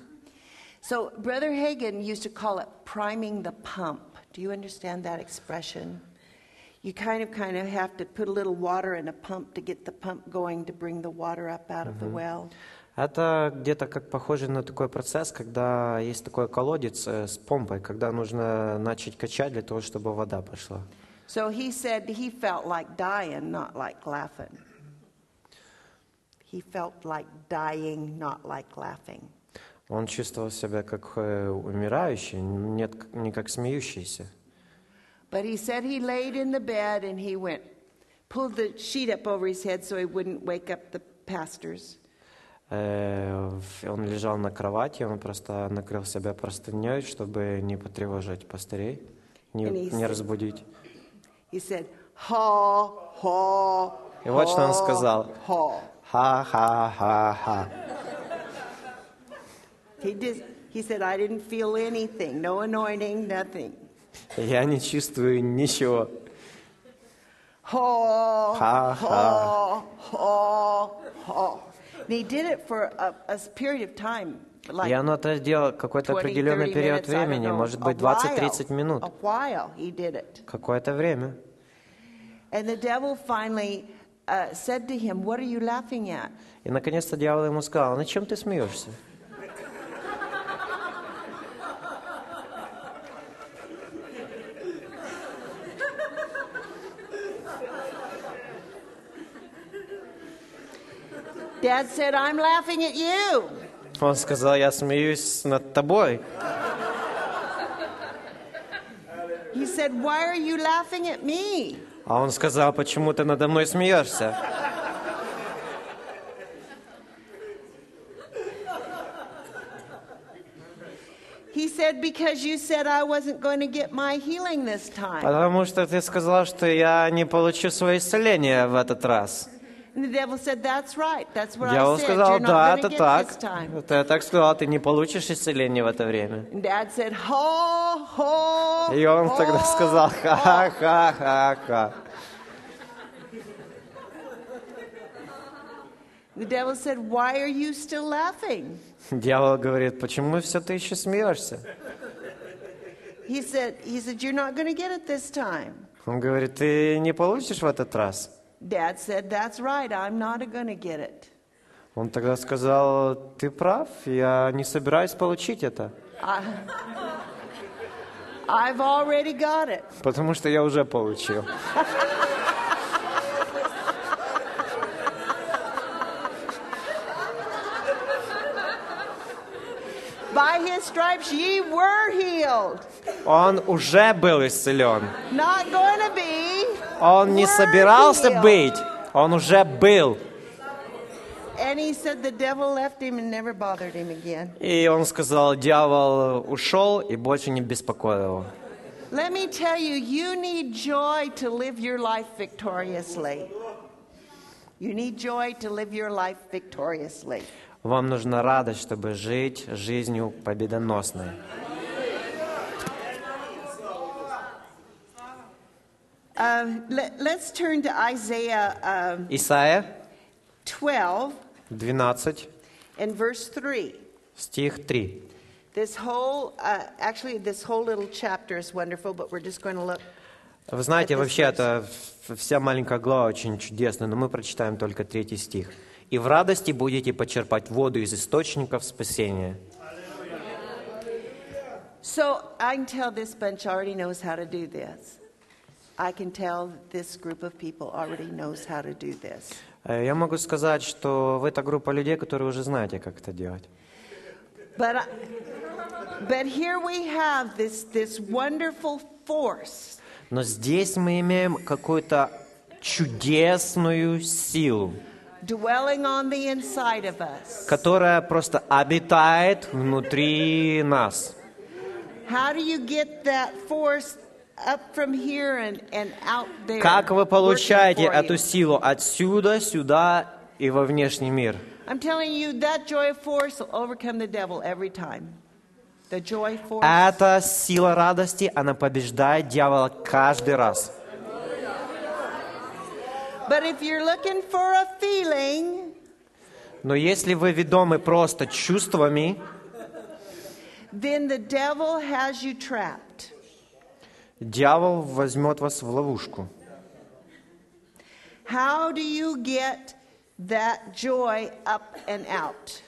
So, Brother Hagen used to call it priming the pump. Do you understand that expression? You kind of, kind of have to put a little water in a pump to get the pump going to bring the water up out of the well. Это где-то как похоже на такой процесс, когда есть такой колодец э, с помпой, когда нужно начать качать для того, чтобы вода пошла. So he said he felt like dying, not like laughing. He felt like dying, not like laughing. Он чувствовал себя как э, умирающий, нет, не как смеющийся. But he said he laid in the bed and he went, pulled the sheet up over his head so he wouldn't wake up the pastors. Э, Он лежал на кровати, он просто накрыл себя простыней, чтобы не потревожить пастырей, не, не разбудить. He said, ha, ha, И вот что он ha, сказал. ha. Ха-ха-ха-ха. He, did, he said, I didn't feel anything, no anointing, nothing. Я не чувствую ничего. Ha, Ha, ha, ha, ha. And he did it for a, a period of time, like И оно это делал какой-то 20, определенный 30 период времени, может быть 20-30 while. минут. Какое-то время. And the devil finally uh, said to him, What are you laughing at? И наконец-то дьявол ему сказал, на чем ты смеешься? Dad said, I'm laughing at you. Он сказал, я смеюсь над тобой. He said, Why are you laughing at me? А он сказал, почему ты надо мной смеешься? He said, Because you said I wasn't going to get my healing this time. Потому что ты сказал, что я не получу свое исцеление в этот раз. And the devil said, That's right. That's what Дьявол сказал, да, это так. Ты так сказал, ты не получишь исцеление в это время. И он тогда сказал, ho." ха-ха-ха-ха. The devil said, Why are you still laughing? Дьявол говорит, почему все ты еще смеешься? He said, he said, You're not going to get it this time. Он говорит, ты не получишь в этот раз. Dad said, That's right. I'm not to get it. Он тогда сказал, ты прав, я не собираюсь получить это, I, I've already got it. потому что я уже получил. By his stripes ye were healed. Он уже был исцелен. Он не собирался быть, он уже был. И он сказал, дьявол ушел и больше не беспокоил его. Let me tell you, you need joy to live your life victoriously. You need joy to live your life victoriously. Вам нужна радость, чтобы жить жизнью победоносной. Uh, let, us turn to Isaiah um, Исайя 12, 12, In verse 3, Стих 3. this whole, uh, actually, this whole little chapter is wonderful, but we're just going to look. Вы знаете, вообще это вся маленькая глава очень чудесная, но мы прочитаем только третий стих. «И в радости будете почерпать воду из источников спасения». So I can tell this bunch already knows how to do this. I can tell this group of people already knows how to do this. Э, Я могу сказать, что вы та группа людей, которые уже знаете, как это делать. But, I, but here we have this, this wonderful force Но здесь мы имеем какую-то чудесную силу, dwelling on the inside of us. которая просто обитает внутри нас. How do you get that force up from here and, and out there? Как вы получаете эту силу отсюда, сюда и во внешний мир? I'm telling you, that joy force will overcome the devil every time. The joy force. Эта сила радости, она побеждает дьявола каждый раз. Но если вы ведомы просто чувствами, then the devil has you trapped. Дьявол возьмет вас в ловушку. How do you get that joy up and out?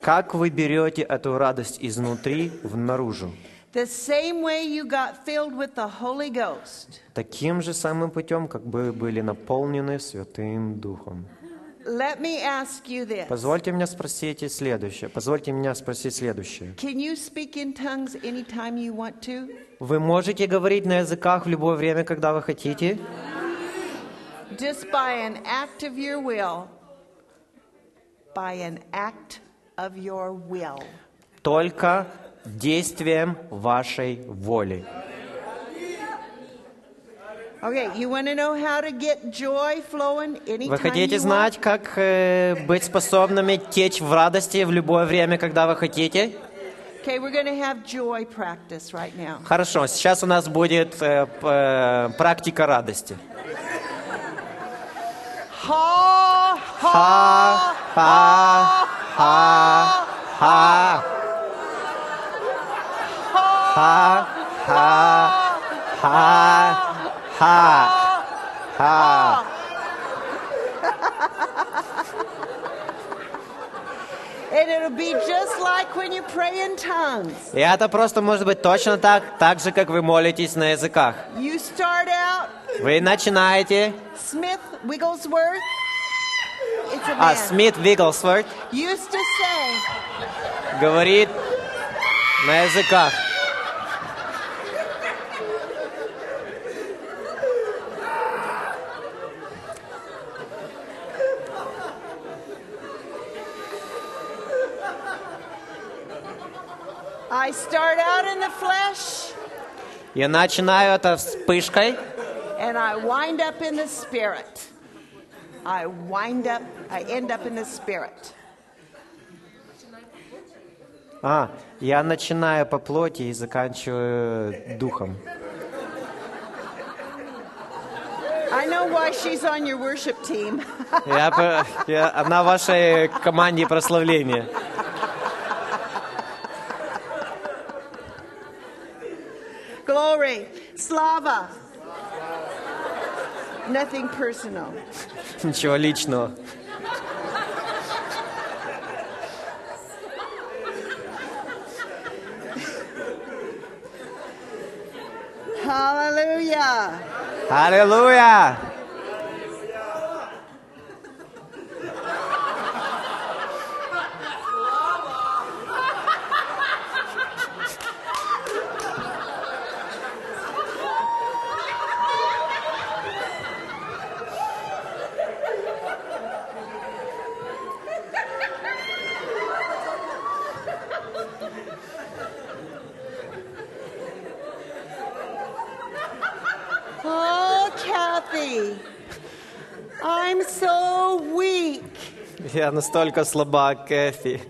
Как вы берете эту радость изнутри в наружу? The same way you got filled with the Holy Ghost. Таким же самым путем, как бы были наполнены Святым Духом. Позвольте меня спросить следующее. Позвольте меня спросить следующее. Вы можете говорить на языках в любое время, когда вы хотите? Just by an act of your will. By an act of your will. Только действием вашей воли. Okay, you want to know how to get joy flowing anytime Вы хотите знать, как э, быть способными течь в радости в любое время, когда вы хотите? Хорошо, сейчас у нас будет э, э, практика радости. Ha, Ха, ха, ха, ха. Ха, ха, ха, ха, ха. And it'll be just like when you pray in tongues. И это просто может быть точно так, так же, как вы молитесь на языках. You start out, Вы начинаете, Smith Wigglesworth. А. Смит Вигглсворт говорит на языках. I start out in the flesh Я начинаю это вспышкой, and I wind up in the spirit. I wind up, I end up in the spirit. а, я начинаю по плоти и заканчиваю духом. I know why she's on your worship team. Я, я- она в вашей команде прославления. Glory. Slava. Nothing personal. Ничего личного. Hallelujah. Аллилуйя! Я настолько слаба, Кэфи.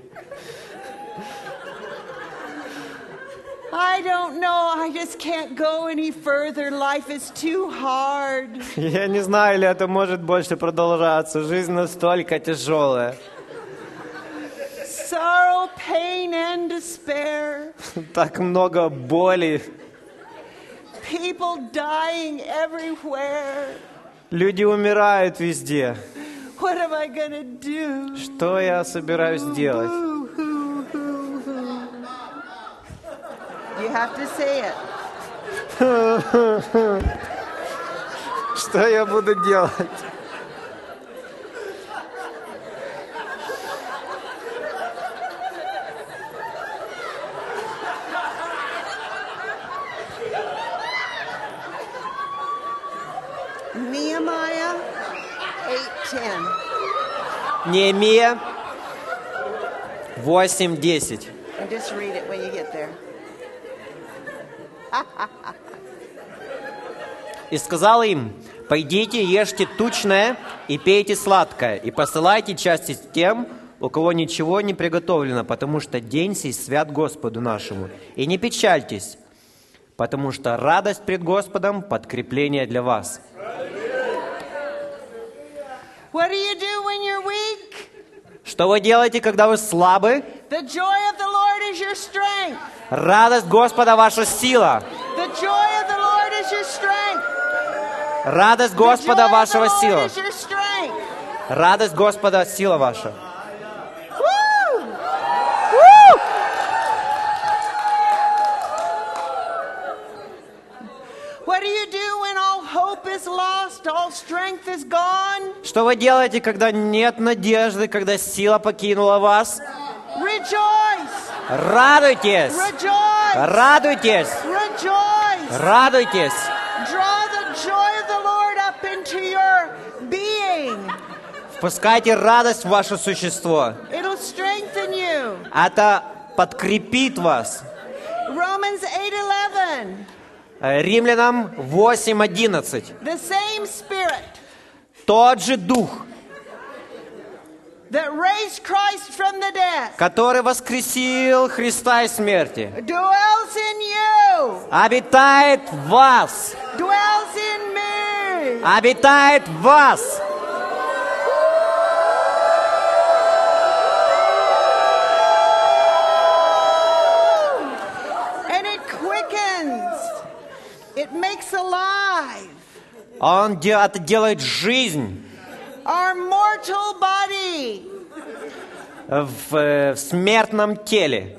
I don't know. I just can't go any further. Life is too hard. Я не знаю, или это может больше продолжаться. Жизнь настолько тяжелая. all pain and despair, Так много боли. people dying everywhere. Люди умирают везде. What am I going to do? Что я собираюсь делать? Boo, hoo, hoo, hoo. You have to say it. Что я буду делать? Nehemiah 8:10. Неемия 8.10. And just read it when you get there. И сказал им, «Пойдите, ешьте тучное и пейте сладкое, и посылайте части тем, у кого ничего не приготовлено, потому что день сей свят Господу нашему. И не печальтесь, потому что радость пред Господом – подкрепление для вас». What do you do when you're weak? Что вы делаете, когда вы слабы? The joy of the Lord is your strength. Радость Господа – ваша сила. The joy of the Lord is your strength. Радость Господа вашего сила. Радость Господа – сила ваша. What do you do when all hope is lost, all strength is gone? Что вы делаете, когда нет надежды, когда сила покинула вас? Rejoice! Радуйтесь! Rejoice! Радуйтесь! Rejoice! Радуйтесь! Draw the joy of the Lord up into your being. Впускайте радость в ваше существо. It'll strengthen you. Это подкрепит вас. Romans 8:11. Э, Римлянам 8.11. The same spirit Тот же Дух, that raised Christ from the dead который воскресил Христа из смерти, dwells in you. обитает в вас. Dwells in me. Обитает в вас. Он де- это делает жизнь our mortal body. в, э, в смертном теле,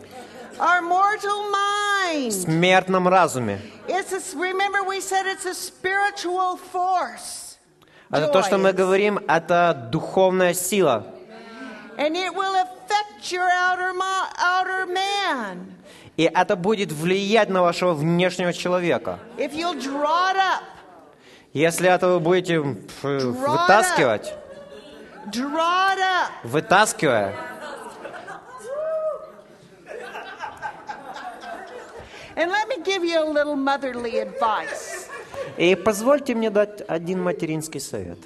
Our mortal в mind. смертном разуме. It's a, remember we said it's a spiritual force. Это то, что мы говорим, это духовная сила. And it will affect your outer, outer man. И это будет влиять на вашего внешнего человека. If you'll draw it up, Если это вы будете вытаскивать, вытаскивая, And let me give you a little motherly advice. и позвольте мне дать один материнский совет.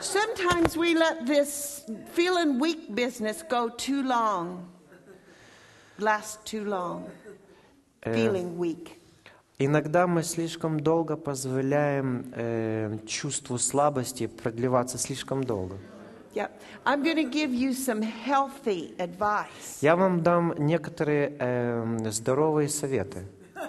Sometimes we let this feeling weak business go too long, last too long. Feeling weak. Иногда мы слишком долго позволяем э, чувству слабости продлеваться слишком долго. Yeah. I'm going to give you some healthy advice. Я вам дам некоторые э, здоровые советы.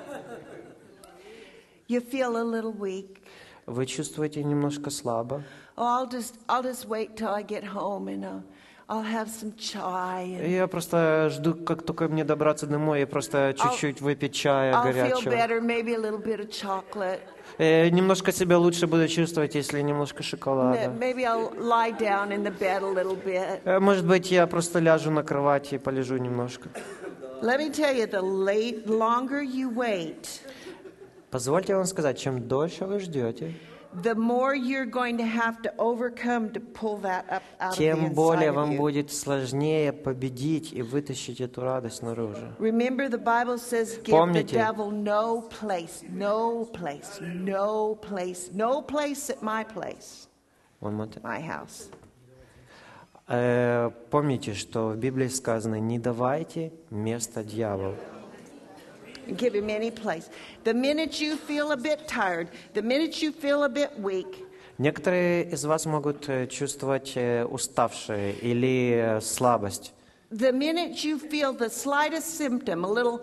You feel a little weak. Вы чувствуете немножко слабо. Oh, I'll just I'll just wait till I get home and I'll have some chai and Я просто жду, как только мне добраться домой, и просто чуть-чуть выпить чая I'll feel горячего. better, maybe a little bit of chocolate. Э, немножко себя лучше буду чувствовать, если немножко шоколада. Maybe I'll lie down in the bed a little bit. Может быть, я просто ляжу на кровати и полежу немножко. Let me tell you, the late, longer you wait, Позвольте вам сказать, чем дольше вы ждете, the more you're going to have to overcome to pull that up out of the тем более вам будет сложнее победить и вытащить эту радость наружу. Remember, the Bible says, give Помните. the devil no place, no place, no place, no place at my place, One more time. my house. Э, помните, что в Библии сказано, не давайте место дьяволу. Give him any place. The minute you feel a bit tired, the minute you feel a bit weak, Некоторые из вас могут э, чувствовать э, уставшие или э, слабость. the minute you feel the slightest symptom, a little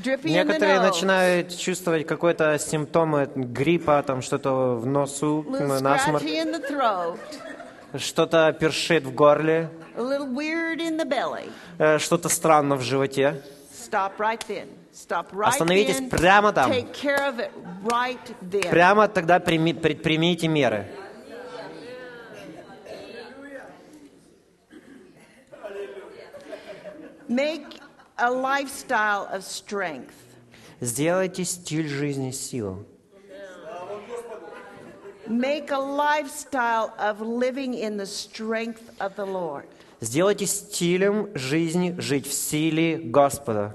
drippy in the Некоторые начинают чувствовать какой-то симптомы гриппа, там что-то в носу, насморк, что-то першит в горле, a little weird in the belly, э, что-то странно в животе. stop right then. Остановитесь прямо там. Прямо тогда прими- предпримите меры. Make a lifestyle of strength. Сделайте стиль жизни силу. Make a lifestyle of living in the strength of the Lord. Сделайте стилем жизни жить в силе Господа.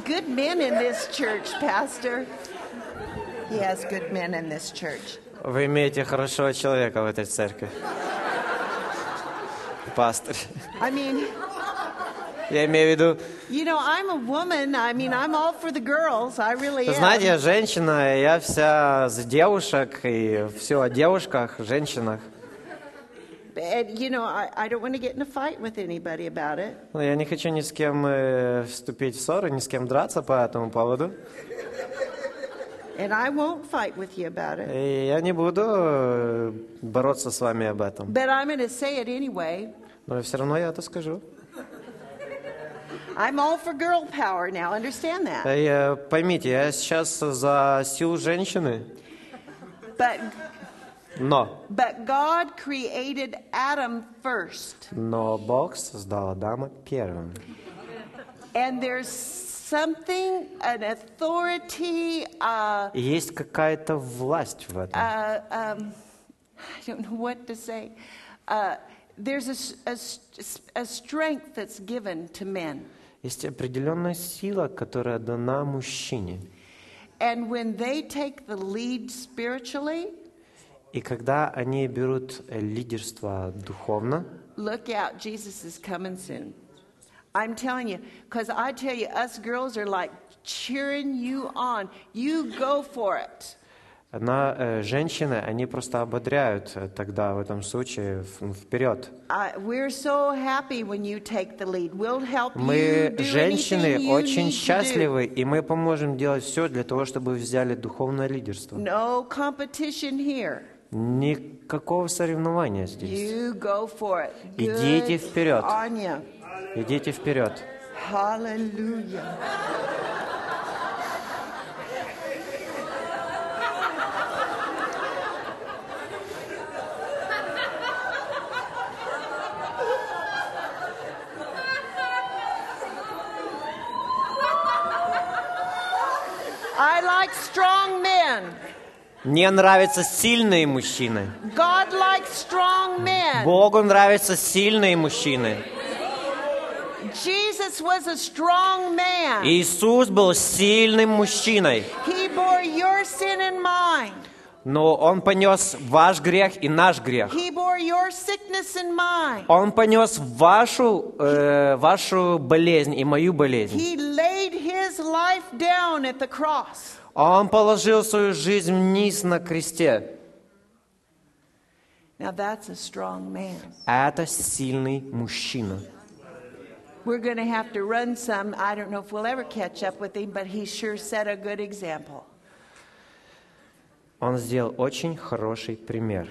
good men in this church, Pastor. He has good men in this church. Вы имеете хорошего человека в этой церкви. Пастор. I mean, Я имею в виду, you know, I'm a woman. I mean, I'm all for the girls. I really am. знаете, я женщина, я вся за девушек, и все о девушках, женщинах. And, you know, I, I don't want to get in a fight with anybody about it. Но я не хочу ни с кем э, вступить в ссоры, ни с кем драться по этому поводу. And I won't fight with you about it. И я не буду э, бороться с вами об этом. But I'm going to say it anyway. Но все равно я это скажу. I'm all for girl power now. Understand that? И, э, поймите, я сейчас за силу женщины, But но, but God created Adam first. но Бог создал Адама первым. And there's something, an authority, uh, И есть какая-то власть в этом. uh, um, I don't know what to say. Uh, there's a, s- a s- a strength that's given to men. Есть определенная сила, которая дана мужчине. And when they take the lead spiritually, И когда они берут э, лидерство духовно, look out, Jesus is coming soon. I'm telling you, because I tell you, us girls are like cheering you on. You go for it. на э, женщины, они просто ободряют э, тогда в этом случае вперед. Мы, женщины, очень счастливы, и мы поможем делать все для того, чтобы взяли духовное лидерство. No competition here. Никакого соревнования здесь. Идите вперед. Идите вперед. Hallelujah. I like strong men. Мне нравятся сильные мужчины. God likes strong men. Богу нравятся сильные мужчины. Jesus was a strong man. Иисус был сильным мужчиной, He bore your sin and mine. но Он понес ваш грех и наш грех. He bore your sickness and mine. Он понес вашу, э, вашу болезнь и мою болезнь. He laid his life down at the cross. Он положил свою жизнь вниз на кресте. Now that's a strong man. Это сильный мужчина. We're going to have to run some. I don't know if we'll ever catch up with him, but he sure set a good example. Он сделал очень хороший пример.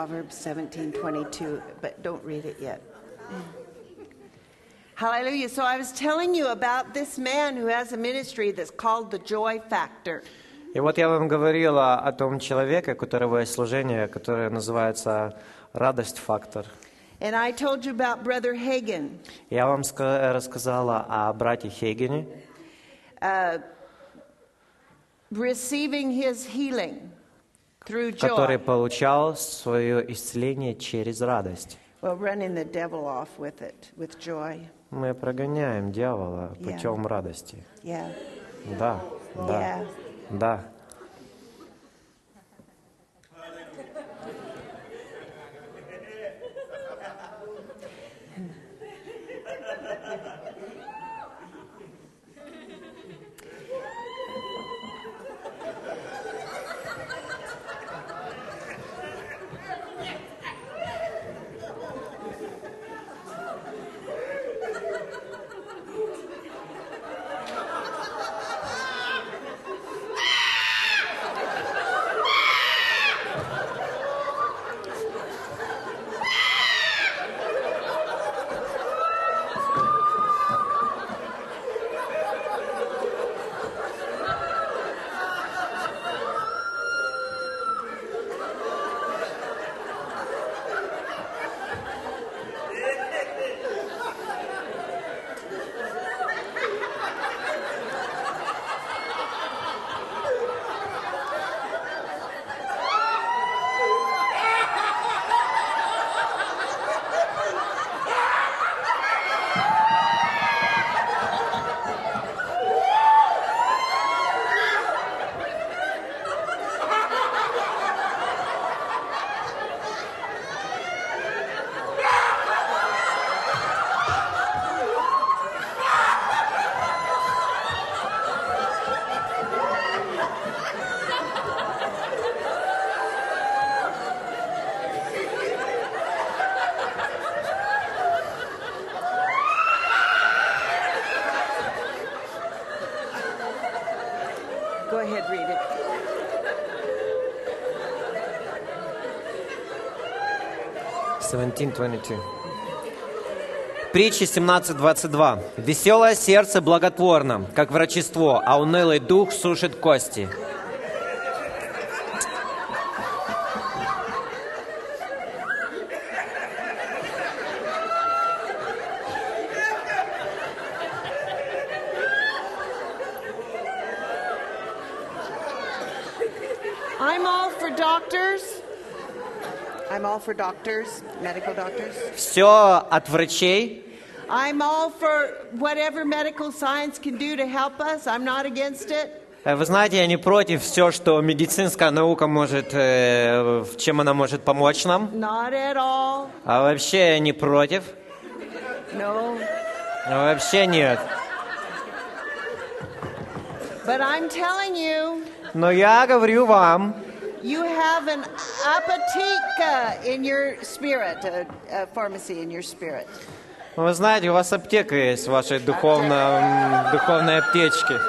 Proverbs 17:22, but don't read it yet. Hallelujah. So I was telling you about this man who has a ministry that's called the Joy Factor. И вот я вам говорила о том человеке, у которого есть служение, которое называется «Радость фактор». And I told you about Brother Hagen, Я вам ска- рассказала о брате Хейгене, receiving his healing through Который получал свое исцеление через радость. Мы прогоняем дьявола путем радости. Да, да, да. 17:22. Притча 17:22. «Веселое сердце благотворно, как врачество, а унылый дух сушит кости». For doctors, medical doctors. Все от врачей, I'm all for whatever medical science can do to help us. I'm not against it. Э, Вы знаете, я не против все, что медицинская наука может, э, чем она может помочь нам. Not at all. А вообще я не против. No. А Вообще нет. But I'm telling you, Но я говорю вам, you have an apotheca in your spirit, a, a pharmacy in your spirit. вы знаете, у вас аптека есть в вашей духовном, духовной аптечке.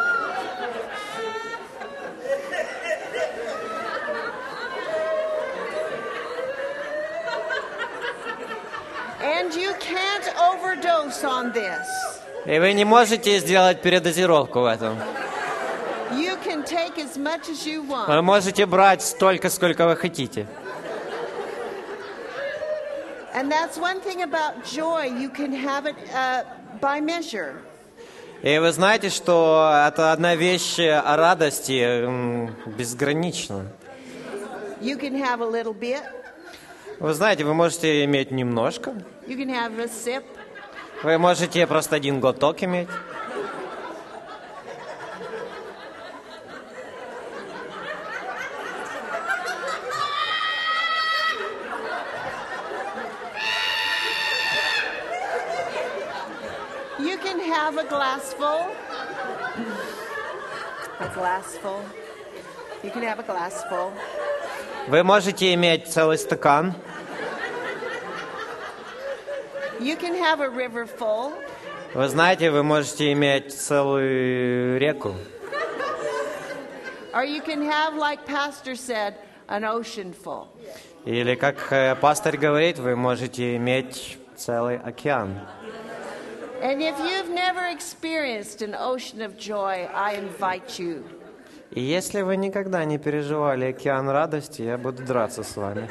And you can't overdose on this. И вы не можете сделать передозировку в этом. You can take as much as you want. Вы можете брать столько, сколько вы хотите. And that's one thing about joy. You can have it uh, by measure. И вы знаете, что это одна вещь о радости м, безгранична. You can have a little bit. Вы знаете, вы можете иметь немножко, You can have a sip. вы можете просто один глоток иметь. have a glass full. A glass full. You can have a glass full. Вы можете иметь целый стакан, You can have a river full. вы знаете, вы можете иметь целую реку. Or you can have, like Pastor said, an ocean full. Или, как э, пастор говорит, вы можете иметь целый океан. And if you've never experienced an ocean of joy, I invite you. И если вы никогда не переживали океан радости, я буду драться с вами.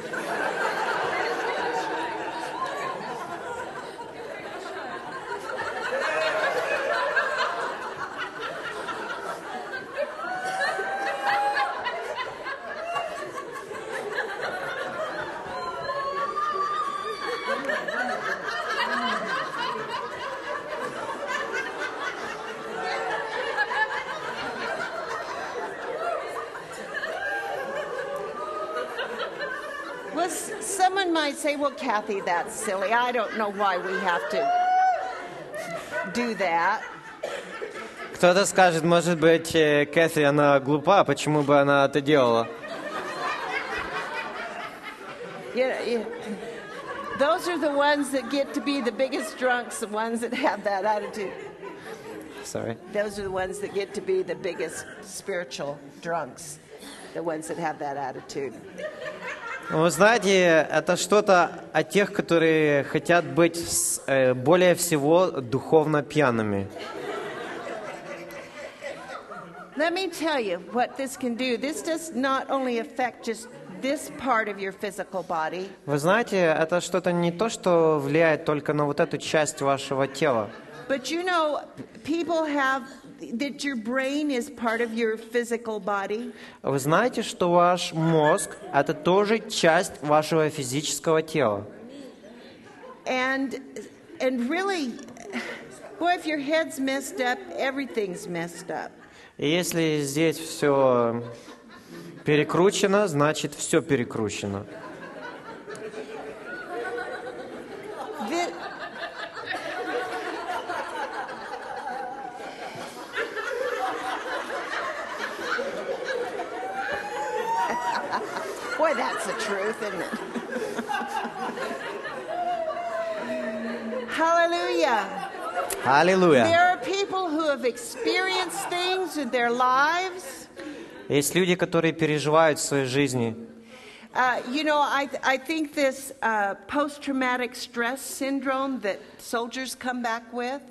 someone might say, well, Kathy, that's silly. I don't know why we have to do that. Кто-то скажет, может быть, э, Кэthi, она глупа, почему бы она это делала? You know, you- those are the ones that get to be the biggest drunks, the ones that have that attitude. Sorry. Those are the ones that get to be the biggest spiritual drunks, the ones that have that attitude. Вы знаете, это что-то о тех, которые хотят быть с- э, более всего духовно пьяными. Let me tell you what this can do. This does not only affect just this part of your physical body, Вы знаете, это что-то не то, что влияет только на вот эту часть вашего тела. but you know, people have that your brain is part of your physical body. Вы знаете, что ваш мозг – это тоже часть вашего физического тела. And and really, boy, if your head's messed up, everything's messed up. И если здесь все перекручено, значит все перекручено. Thi- Boy, that's the truth, isn't it? Hallelujah. Аллилуйя! There are people who have experienced things in their lives. Есть люди, которые переживают в своей жизни. Uh, you know, I, I think this uh, post traumatic stress syndrome that soldiers come back with.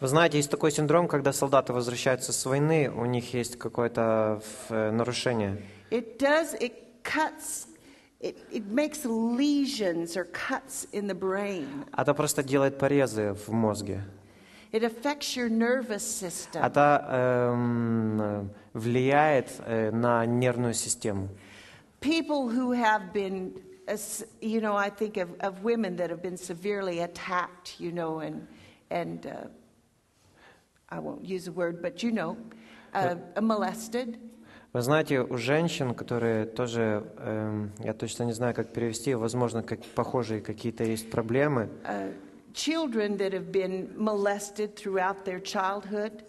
Вы знаете, есть такой синдром, когда солдаты возвращаются с войны, у них есть какое-то э, нарушение. It does, it cuts, it, it makes lesions or cuts in the brain. Это просто делает порезы в мозге. It affects your nervous system. Это эм, э, влияет э, на нервную систему. People who have been, uh, s- you know, I think of, of women that have been severely attacked, you know, and, and uh, I won't use the word, but you know, uh, molested. Вы знаете, у женщин, которые тоже, эм, я точно не знаю, как перевести, возможно, как похожие какие-то есть проблемы, uh, children that have been molested throughout their childhood,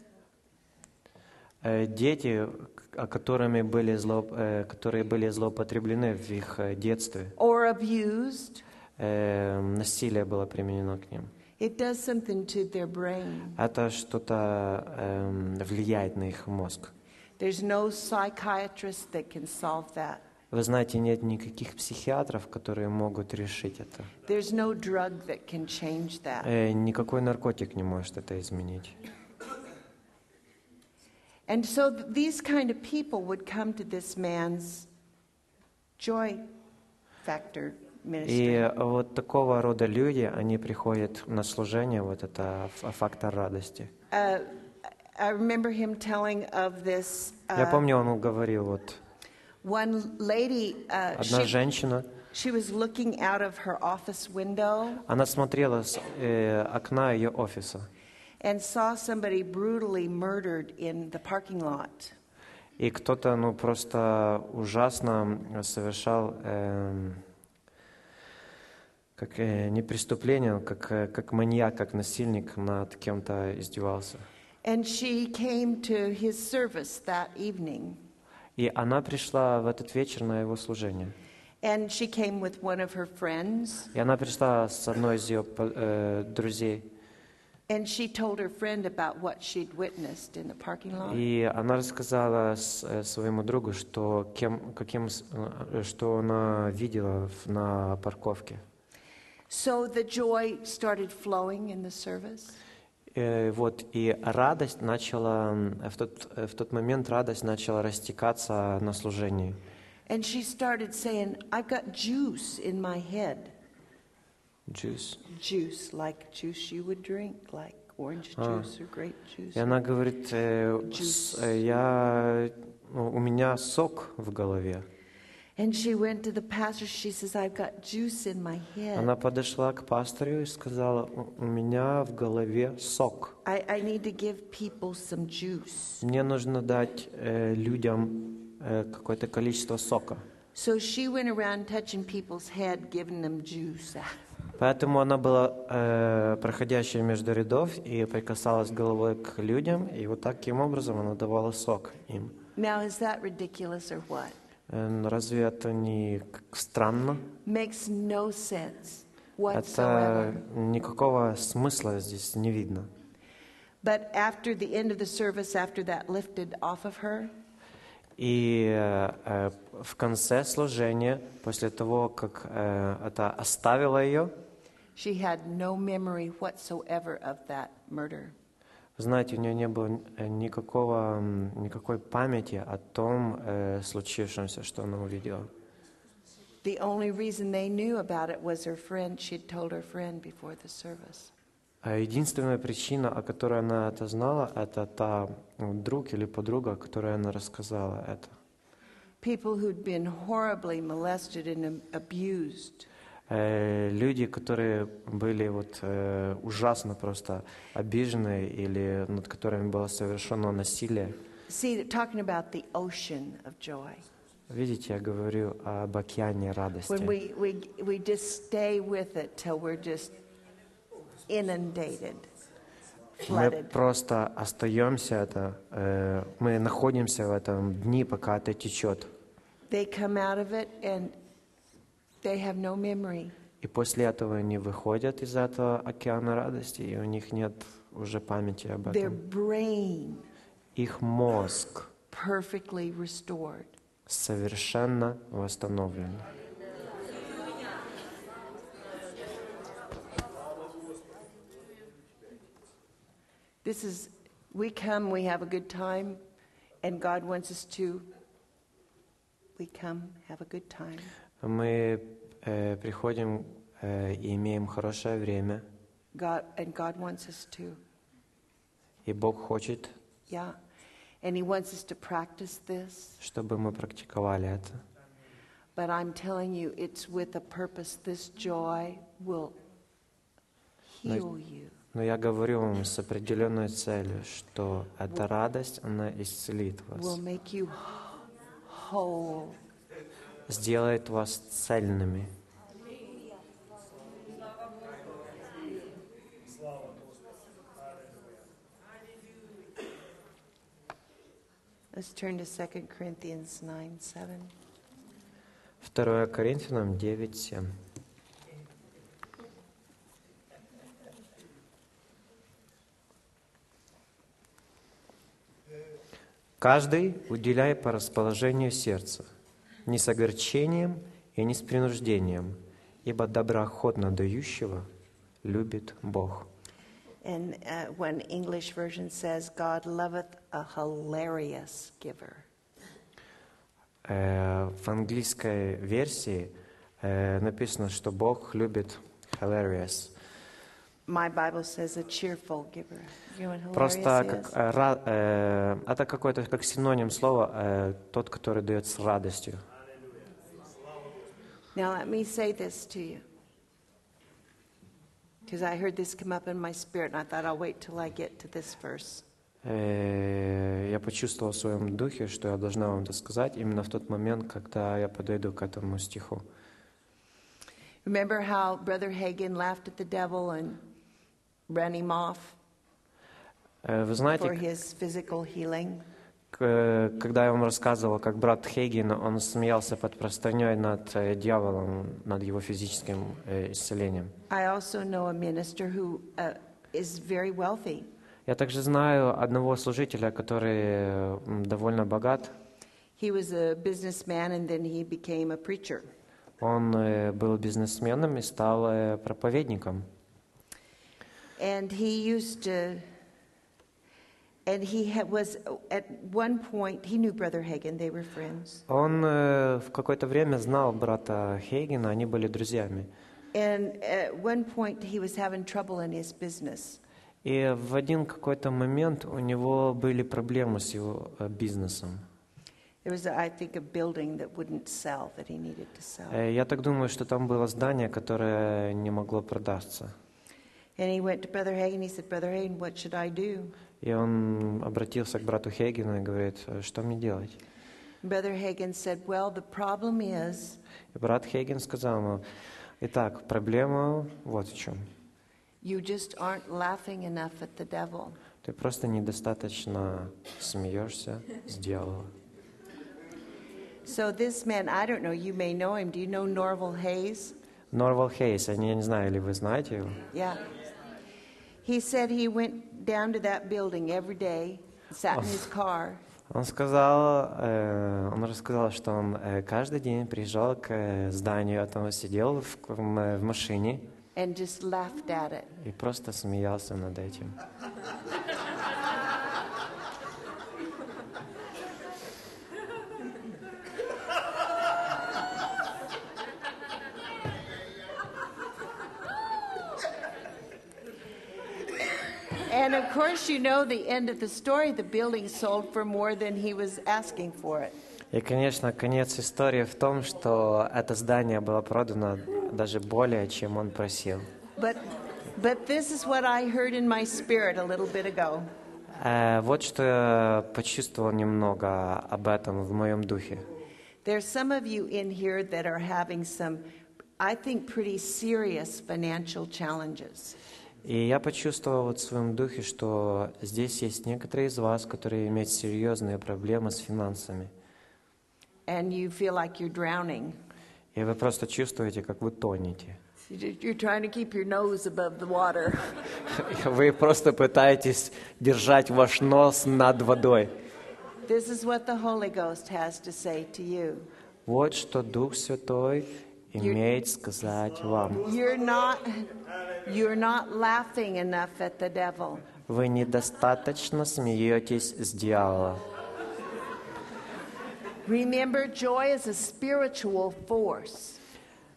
э, дети, которыми были зло, э, которые были злоупотреблены в их э, детстве, or abused, э, насилие было применено к ним. it does something to their brain. Это что-то эм, влияет на их мозг. There's no psychiatrist that can solve that. Вы знаете, нет никаких психиатров, которые могут решить это. There's no drug that can change that. Э, никакой наркотик не может это изменить. And so th- these kind of people would come to this man's joy factor ministry. И вот такого рода люди, они приходят на служение, вот это фактор радости. Uh, I remember him telling of this Я uh, помню, он говорил, вот one lady. Одна женщина, she was looking out of her office window она смотрела с э, окна ее офиса and saw somebody brutally murdered in the parking lot. И кто-то, ну, просто ужасно совершал эм, как э, не преступление, как, э, как маньяк, как насильник над кем-то издевался. And she came to his service that evening. И она пришла в этот вечер на его служение. And she came with one of her friends. И она пришла с одной из ее по- э, друзей. And she told her friend about what she'd witnessed in the parking lot. И она рассказала с- э, своему другу, что, кем, каким, с- э, что она видела в- на парковке. So the joy started flowing in the service. Э, Вот, и радость начала, в тот, э, в тот момент радость начала растекаться на служении. And she started saying, I've got juice in my head. Juice. Juice, like juice you would drink, like orange А. juice or grape juice. И она говорит, э, я, у меня сок в голове. Она подошла к пастору и сказала, у меня в голове сок. Мне нужно дать э, людям э, какое-то количество сока. So she went around touching people's head, giving them juice. Поэтому она была э, проходящая между рядов и прикасалась головой к людям, и вот таким образом она давала сок им. Now, is that ridiculous or what? Э, разве это не странно? Makes no sense Это whatsoever. никакого смысла здесь не видно. But after the end of the service, after that lifted off of her, И э, э, в конце служения, после того, как э, это оставило ее, she had no memory whatsoever of that murder. Знаете, у нее не было э, никакого, никакой памяти о том э, случившемся, что она увидела. The only reason they knew about it was her friend. She'd told her friend before the service. А единственная причина, о которой она это знала, это та ну, друг или подруга, которой она рассказала это. People who'd been horribly molested and abused. Э, люди, которые были вот э, ужасно просто обижены или над которыми было совершено насилие. See, talking about the ocean of joy. Видите, я говорю об океане радости. When we, we, we just stay with it till we're just inundated, Мы просто остаемся это, э, мы находимся в этом дни, пока это течет. They come out of it and they have no memory. И после этого они выходят из этого океана радости, и у них нет уже памяти об Their этом. brain Их мозг perfectly restored. совершенно восстановлен. This is, we come, we have a good time, and God wants us to. We come, have a good time. Мы э, приходим э, и имеем хорошее время, God, and God wants us to. и Бог хочет, Yeah. And He wants us to practice this. чтобы мы практиковали это. But I'm telling you, it's with a purpose. This joy will heal you. Но я говорю вам с определенной целью, что эта радость, она исцелит will вас, make you whole. Сделает вас цельными. Let's turn to 2 Corinthians 9 7. 2 Коринфянам 9, 7. Каждый уделяй по расположению сердца, не с огорчением и не с принуждением, ибо доброохотно дающего любит Бог. And uh, one English version says, God loveth a hilarious giver. Э, В английской версии э, написано, что Бог любит hilarious. My Bible says a cheerful giver. Просто как, э, э, это какой-то как синоним слова э, тот, который дает с радостью. Now, let me say this to you. Because I heard this come up in my spirit, and I thought I'll wait till I get to this verse. Э, Я почувствовал в своем духе, что я должна вам это сказать именно в тот момент, когда я подойду к этому стиху. Remember how Brother Hagen laughed at the devil and ran him off Э, Вы for знаете, his physical healing? Когда я вам рассказывал, как брат Хейген, он смеялся под простыней над э, дьяволом, над его физическим э, исцелением. I also know a minister who uh, is very wealthy. Я также знаю одного служителя, который довольно богат. He was a businessman and then he became a preacher. Он был бизнесменом и стал проповедником. And he used to, and he had, was at one point, he knew Brother Hagen, they were friends. Он э, в какое-то время знал брата Хейгена, они были друзьями. And at one point, he was having trouble in his business. И в один какой-то момент у него были проблемы с его э, бизнесом. There was, I think, a building that wouldn't sell that he needed to sell. Э, Я так думаю, что там было здание, которое не могло продаться. And he went to Brother Hagen. He said, Brother Hagen, what should I do? И он обратился к брату Хейгену и говорит, «Э, что мне делать? Brother Hagen said, Well, the problem is И брат Хейген сказал ему, итак, проблема вот в чем. you just aren't laughing enough at the devil. Ты просто недостаточно смеешься с дьявола. So this man, I don't know, you may know him. Do you know Norval Hayes? Норвал Хейс, я не знаю, или вы знаете его. Yeah. He said he went down to that building every day, sat in his car, Он сказал, э, он рассказал, что он э, каждый день приезжал к э, зданию, а там сидел в, в в машине and just laughed at it. и просто смеялся над этим. And of course, you know the end of the story. The building sold for more than he was asking for it. И, конечно, конец истории в том, что это здание было продано даже более, чем он просил. But, but this is what I heard in my spirit a little bit ago. Э, вот что я почувствовал немного об этом в моем духе. There's some of you in here that are having some, I think, pretty serious financial challenges. И я почувствовал вот в своем духе, что здесь есть некоторые из вас, которые имеют серьезные проблемы с финансами. And you feel like you're drowning. И вы просто чувствуете, как вы тонете. You're trying to keep your nose above the water. Вы просто пытаетесь держать ваш нос над водой. This is what the Holy Ghost has to say to you. Вот что Дух Святой имеет сказать вам. Вы недостаточно смеетесь с дьявола. Remember, joy is a spiritual force.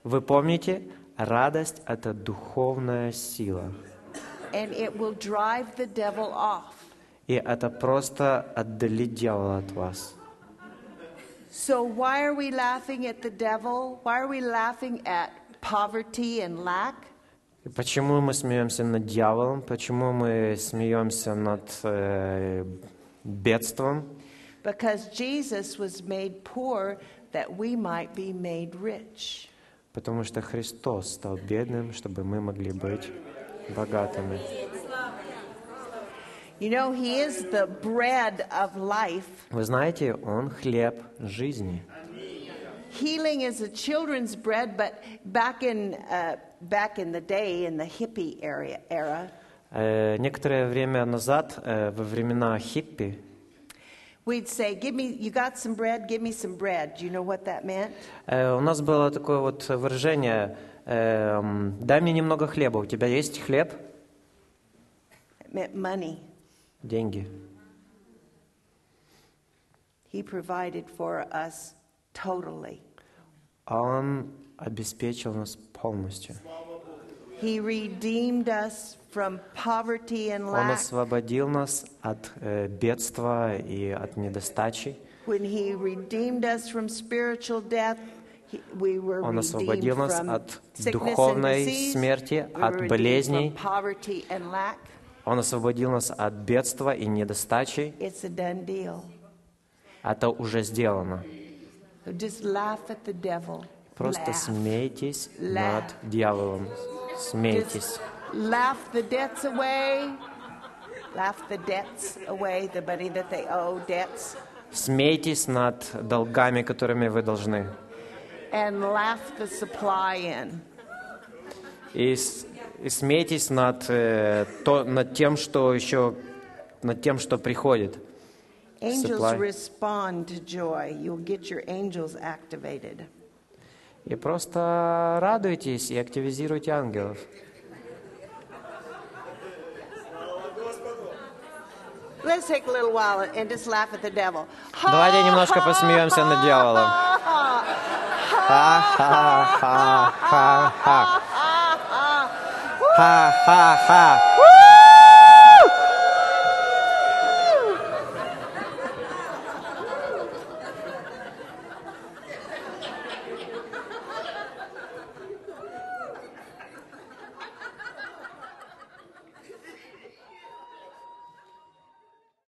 Вы помните, радость – это духовная сила. and it will drive the devil off. И это просто отдалит дьявола от вас. So, why are we laughing at the devil? Why are we laughing at poverty and lack? И почему мы смеемся над дьяволом? Почему мы смеемся над э, бедством? Because Jesus was made poor that we might be made rich. Потому что Христос стал бедным, чтобы мы могли быть богатыми. You know, He is the bread of life. Вы знаете, Он хлеб жизни. Healing is a children's bread, but back in, uh, back in the day, in the hippie area, era, Э, некоторое время назад, э, во времена хиппи, we'd say, Give me, you got some bread? Give me some bread. Do you know what that meant? э, у нас было такое вот выражение эм, «дай мне немного хлеба». У тебя есть хлеб? It meant money. Деньги. He provided for us totally. А Он обеспечил нас полностью. He redeemed us from poverty and Он lack. освободил нас от э, бедства и от недостачи. When He redeemed us from spiritual death, we were Он освободил нас от духовной смерти, от болезней. Он освободил нас от бедства и недостачи. Это уже сделано. Просто laugh. смейтесь Laugh. над дьяволом. Смейтесь. Laugh the debts away. Laugh the debts away, the money that they owe, debts. Смейтесь над долгами, которыми вы должны. And laugh the supply in. И смейтесь над, э, то, над тем, что еще, над тем, что приходит. Angels Supply. respond to joy. You'll get your angels activated. И просто радуйтесь и активизируйте ангелов. Let's take a little while and just laugh at the devil. Давайте немножко посмеемся над дьяволом. Ха-ха-ха-ха-ха. 哈哈哈。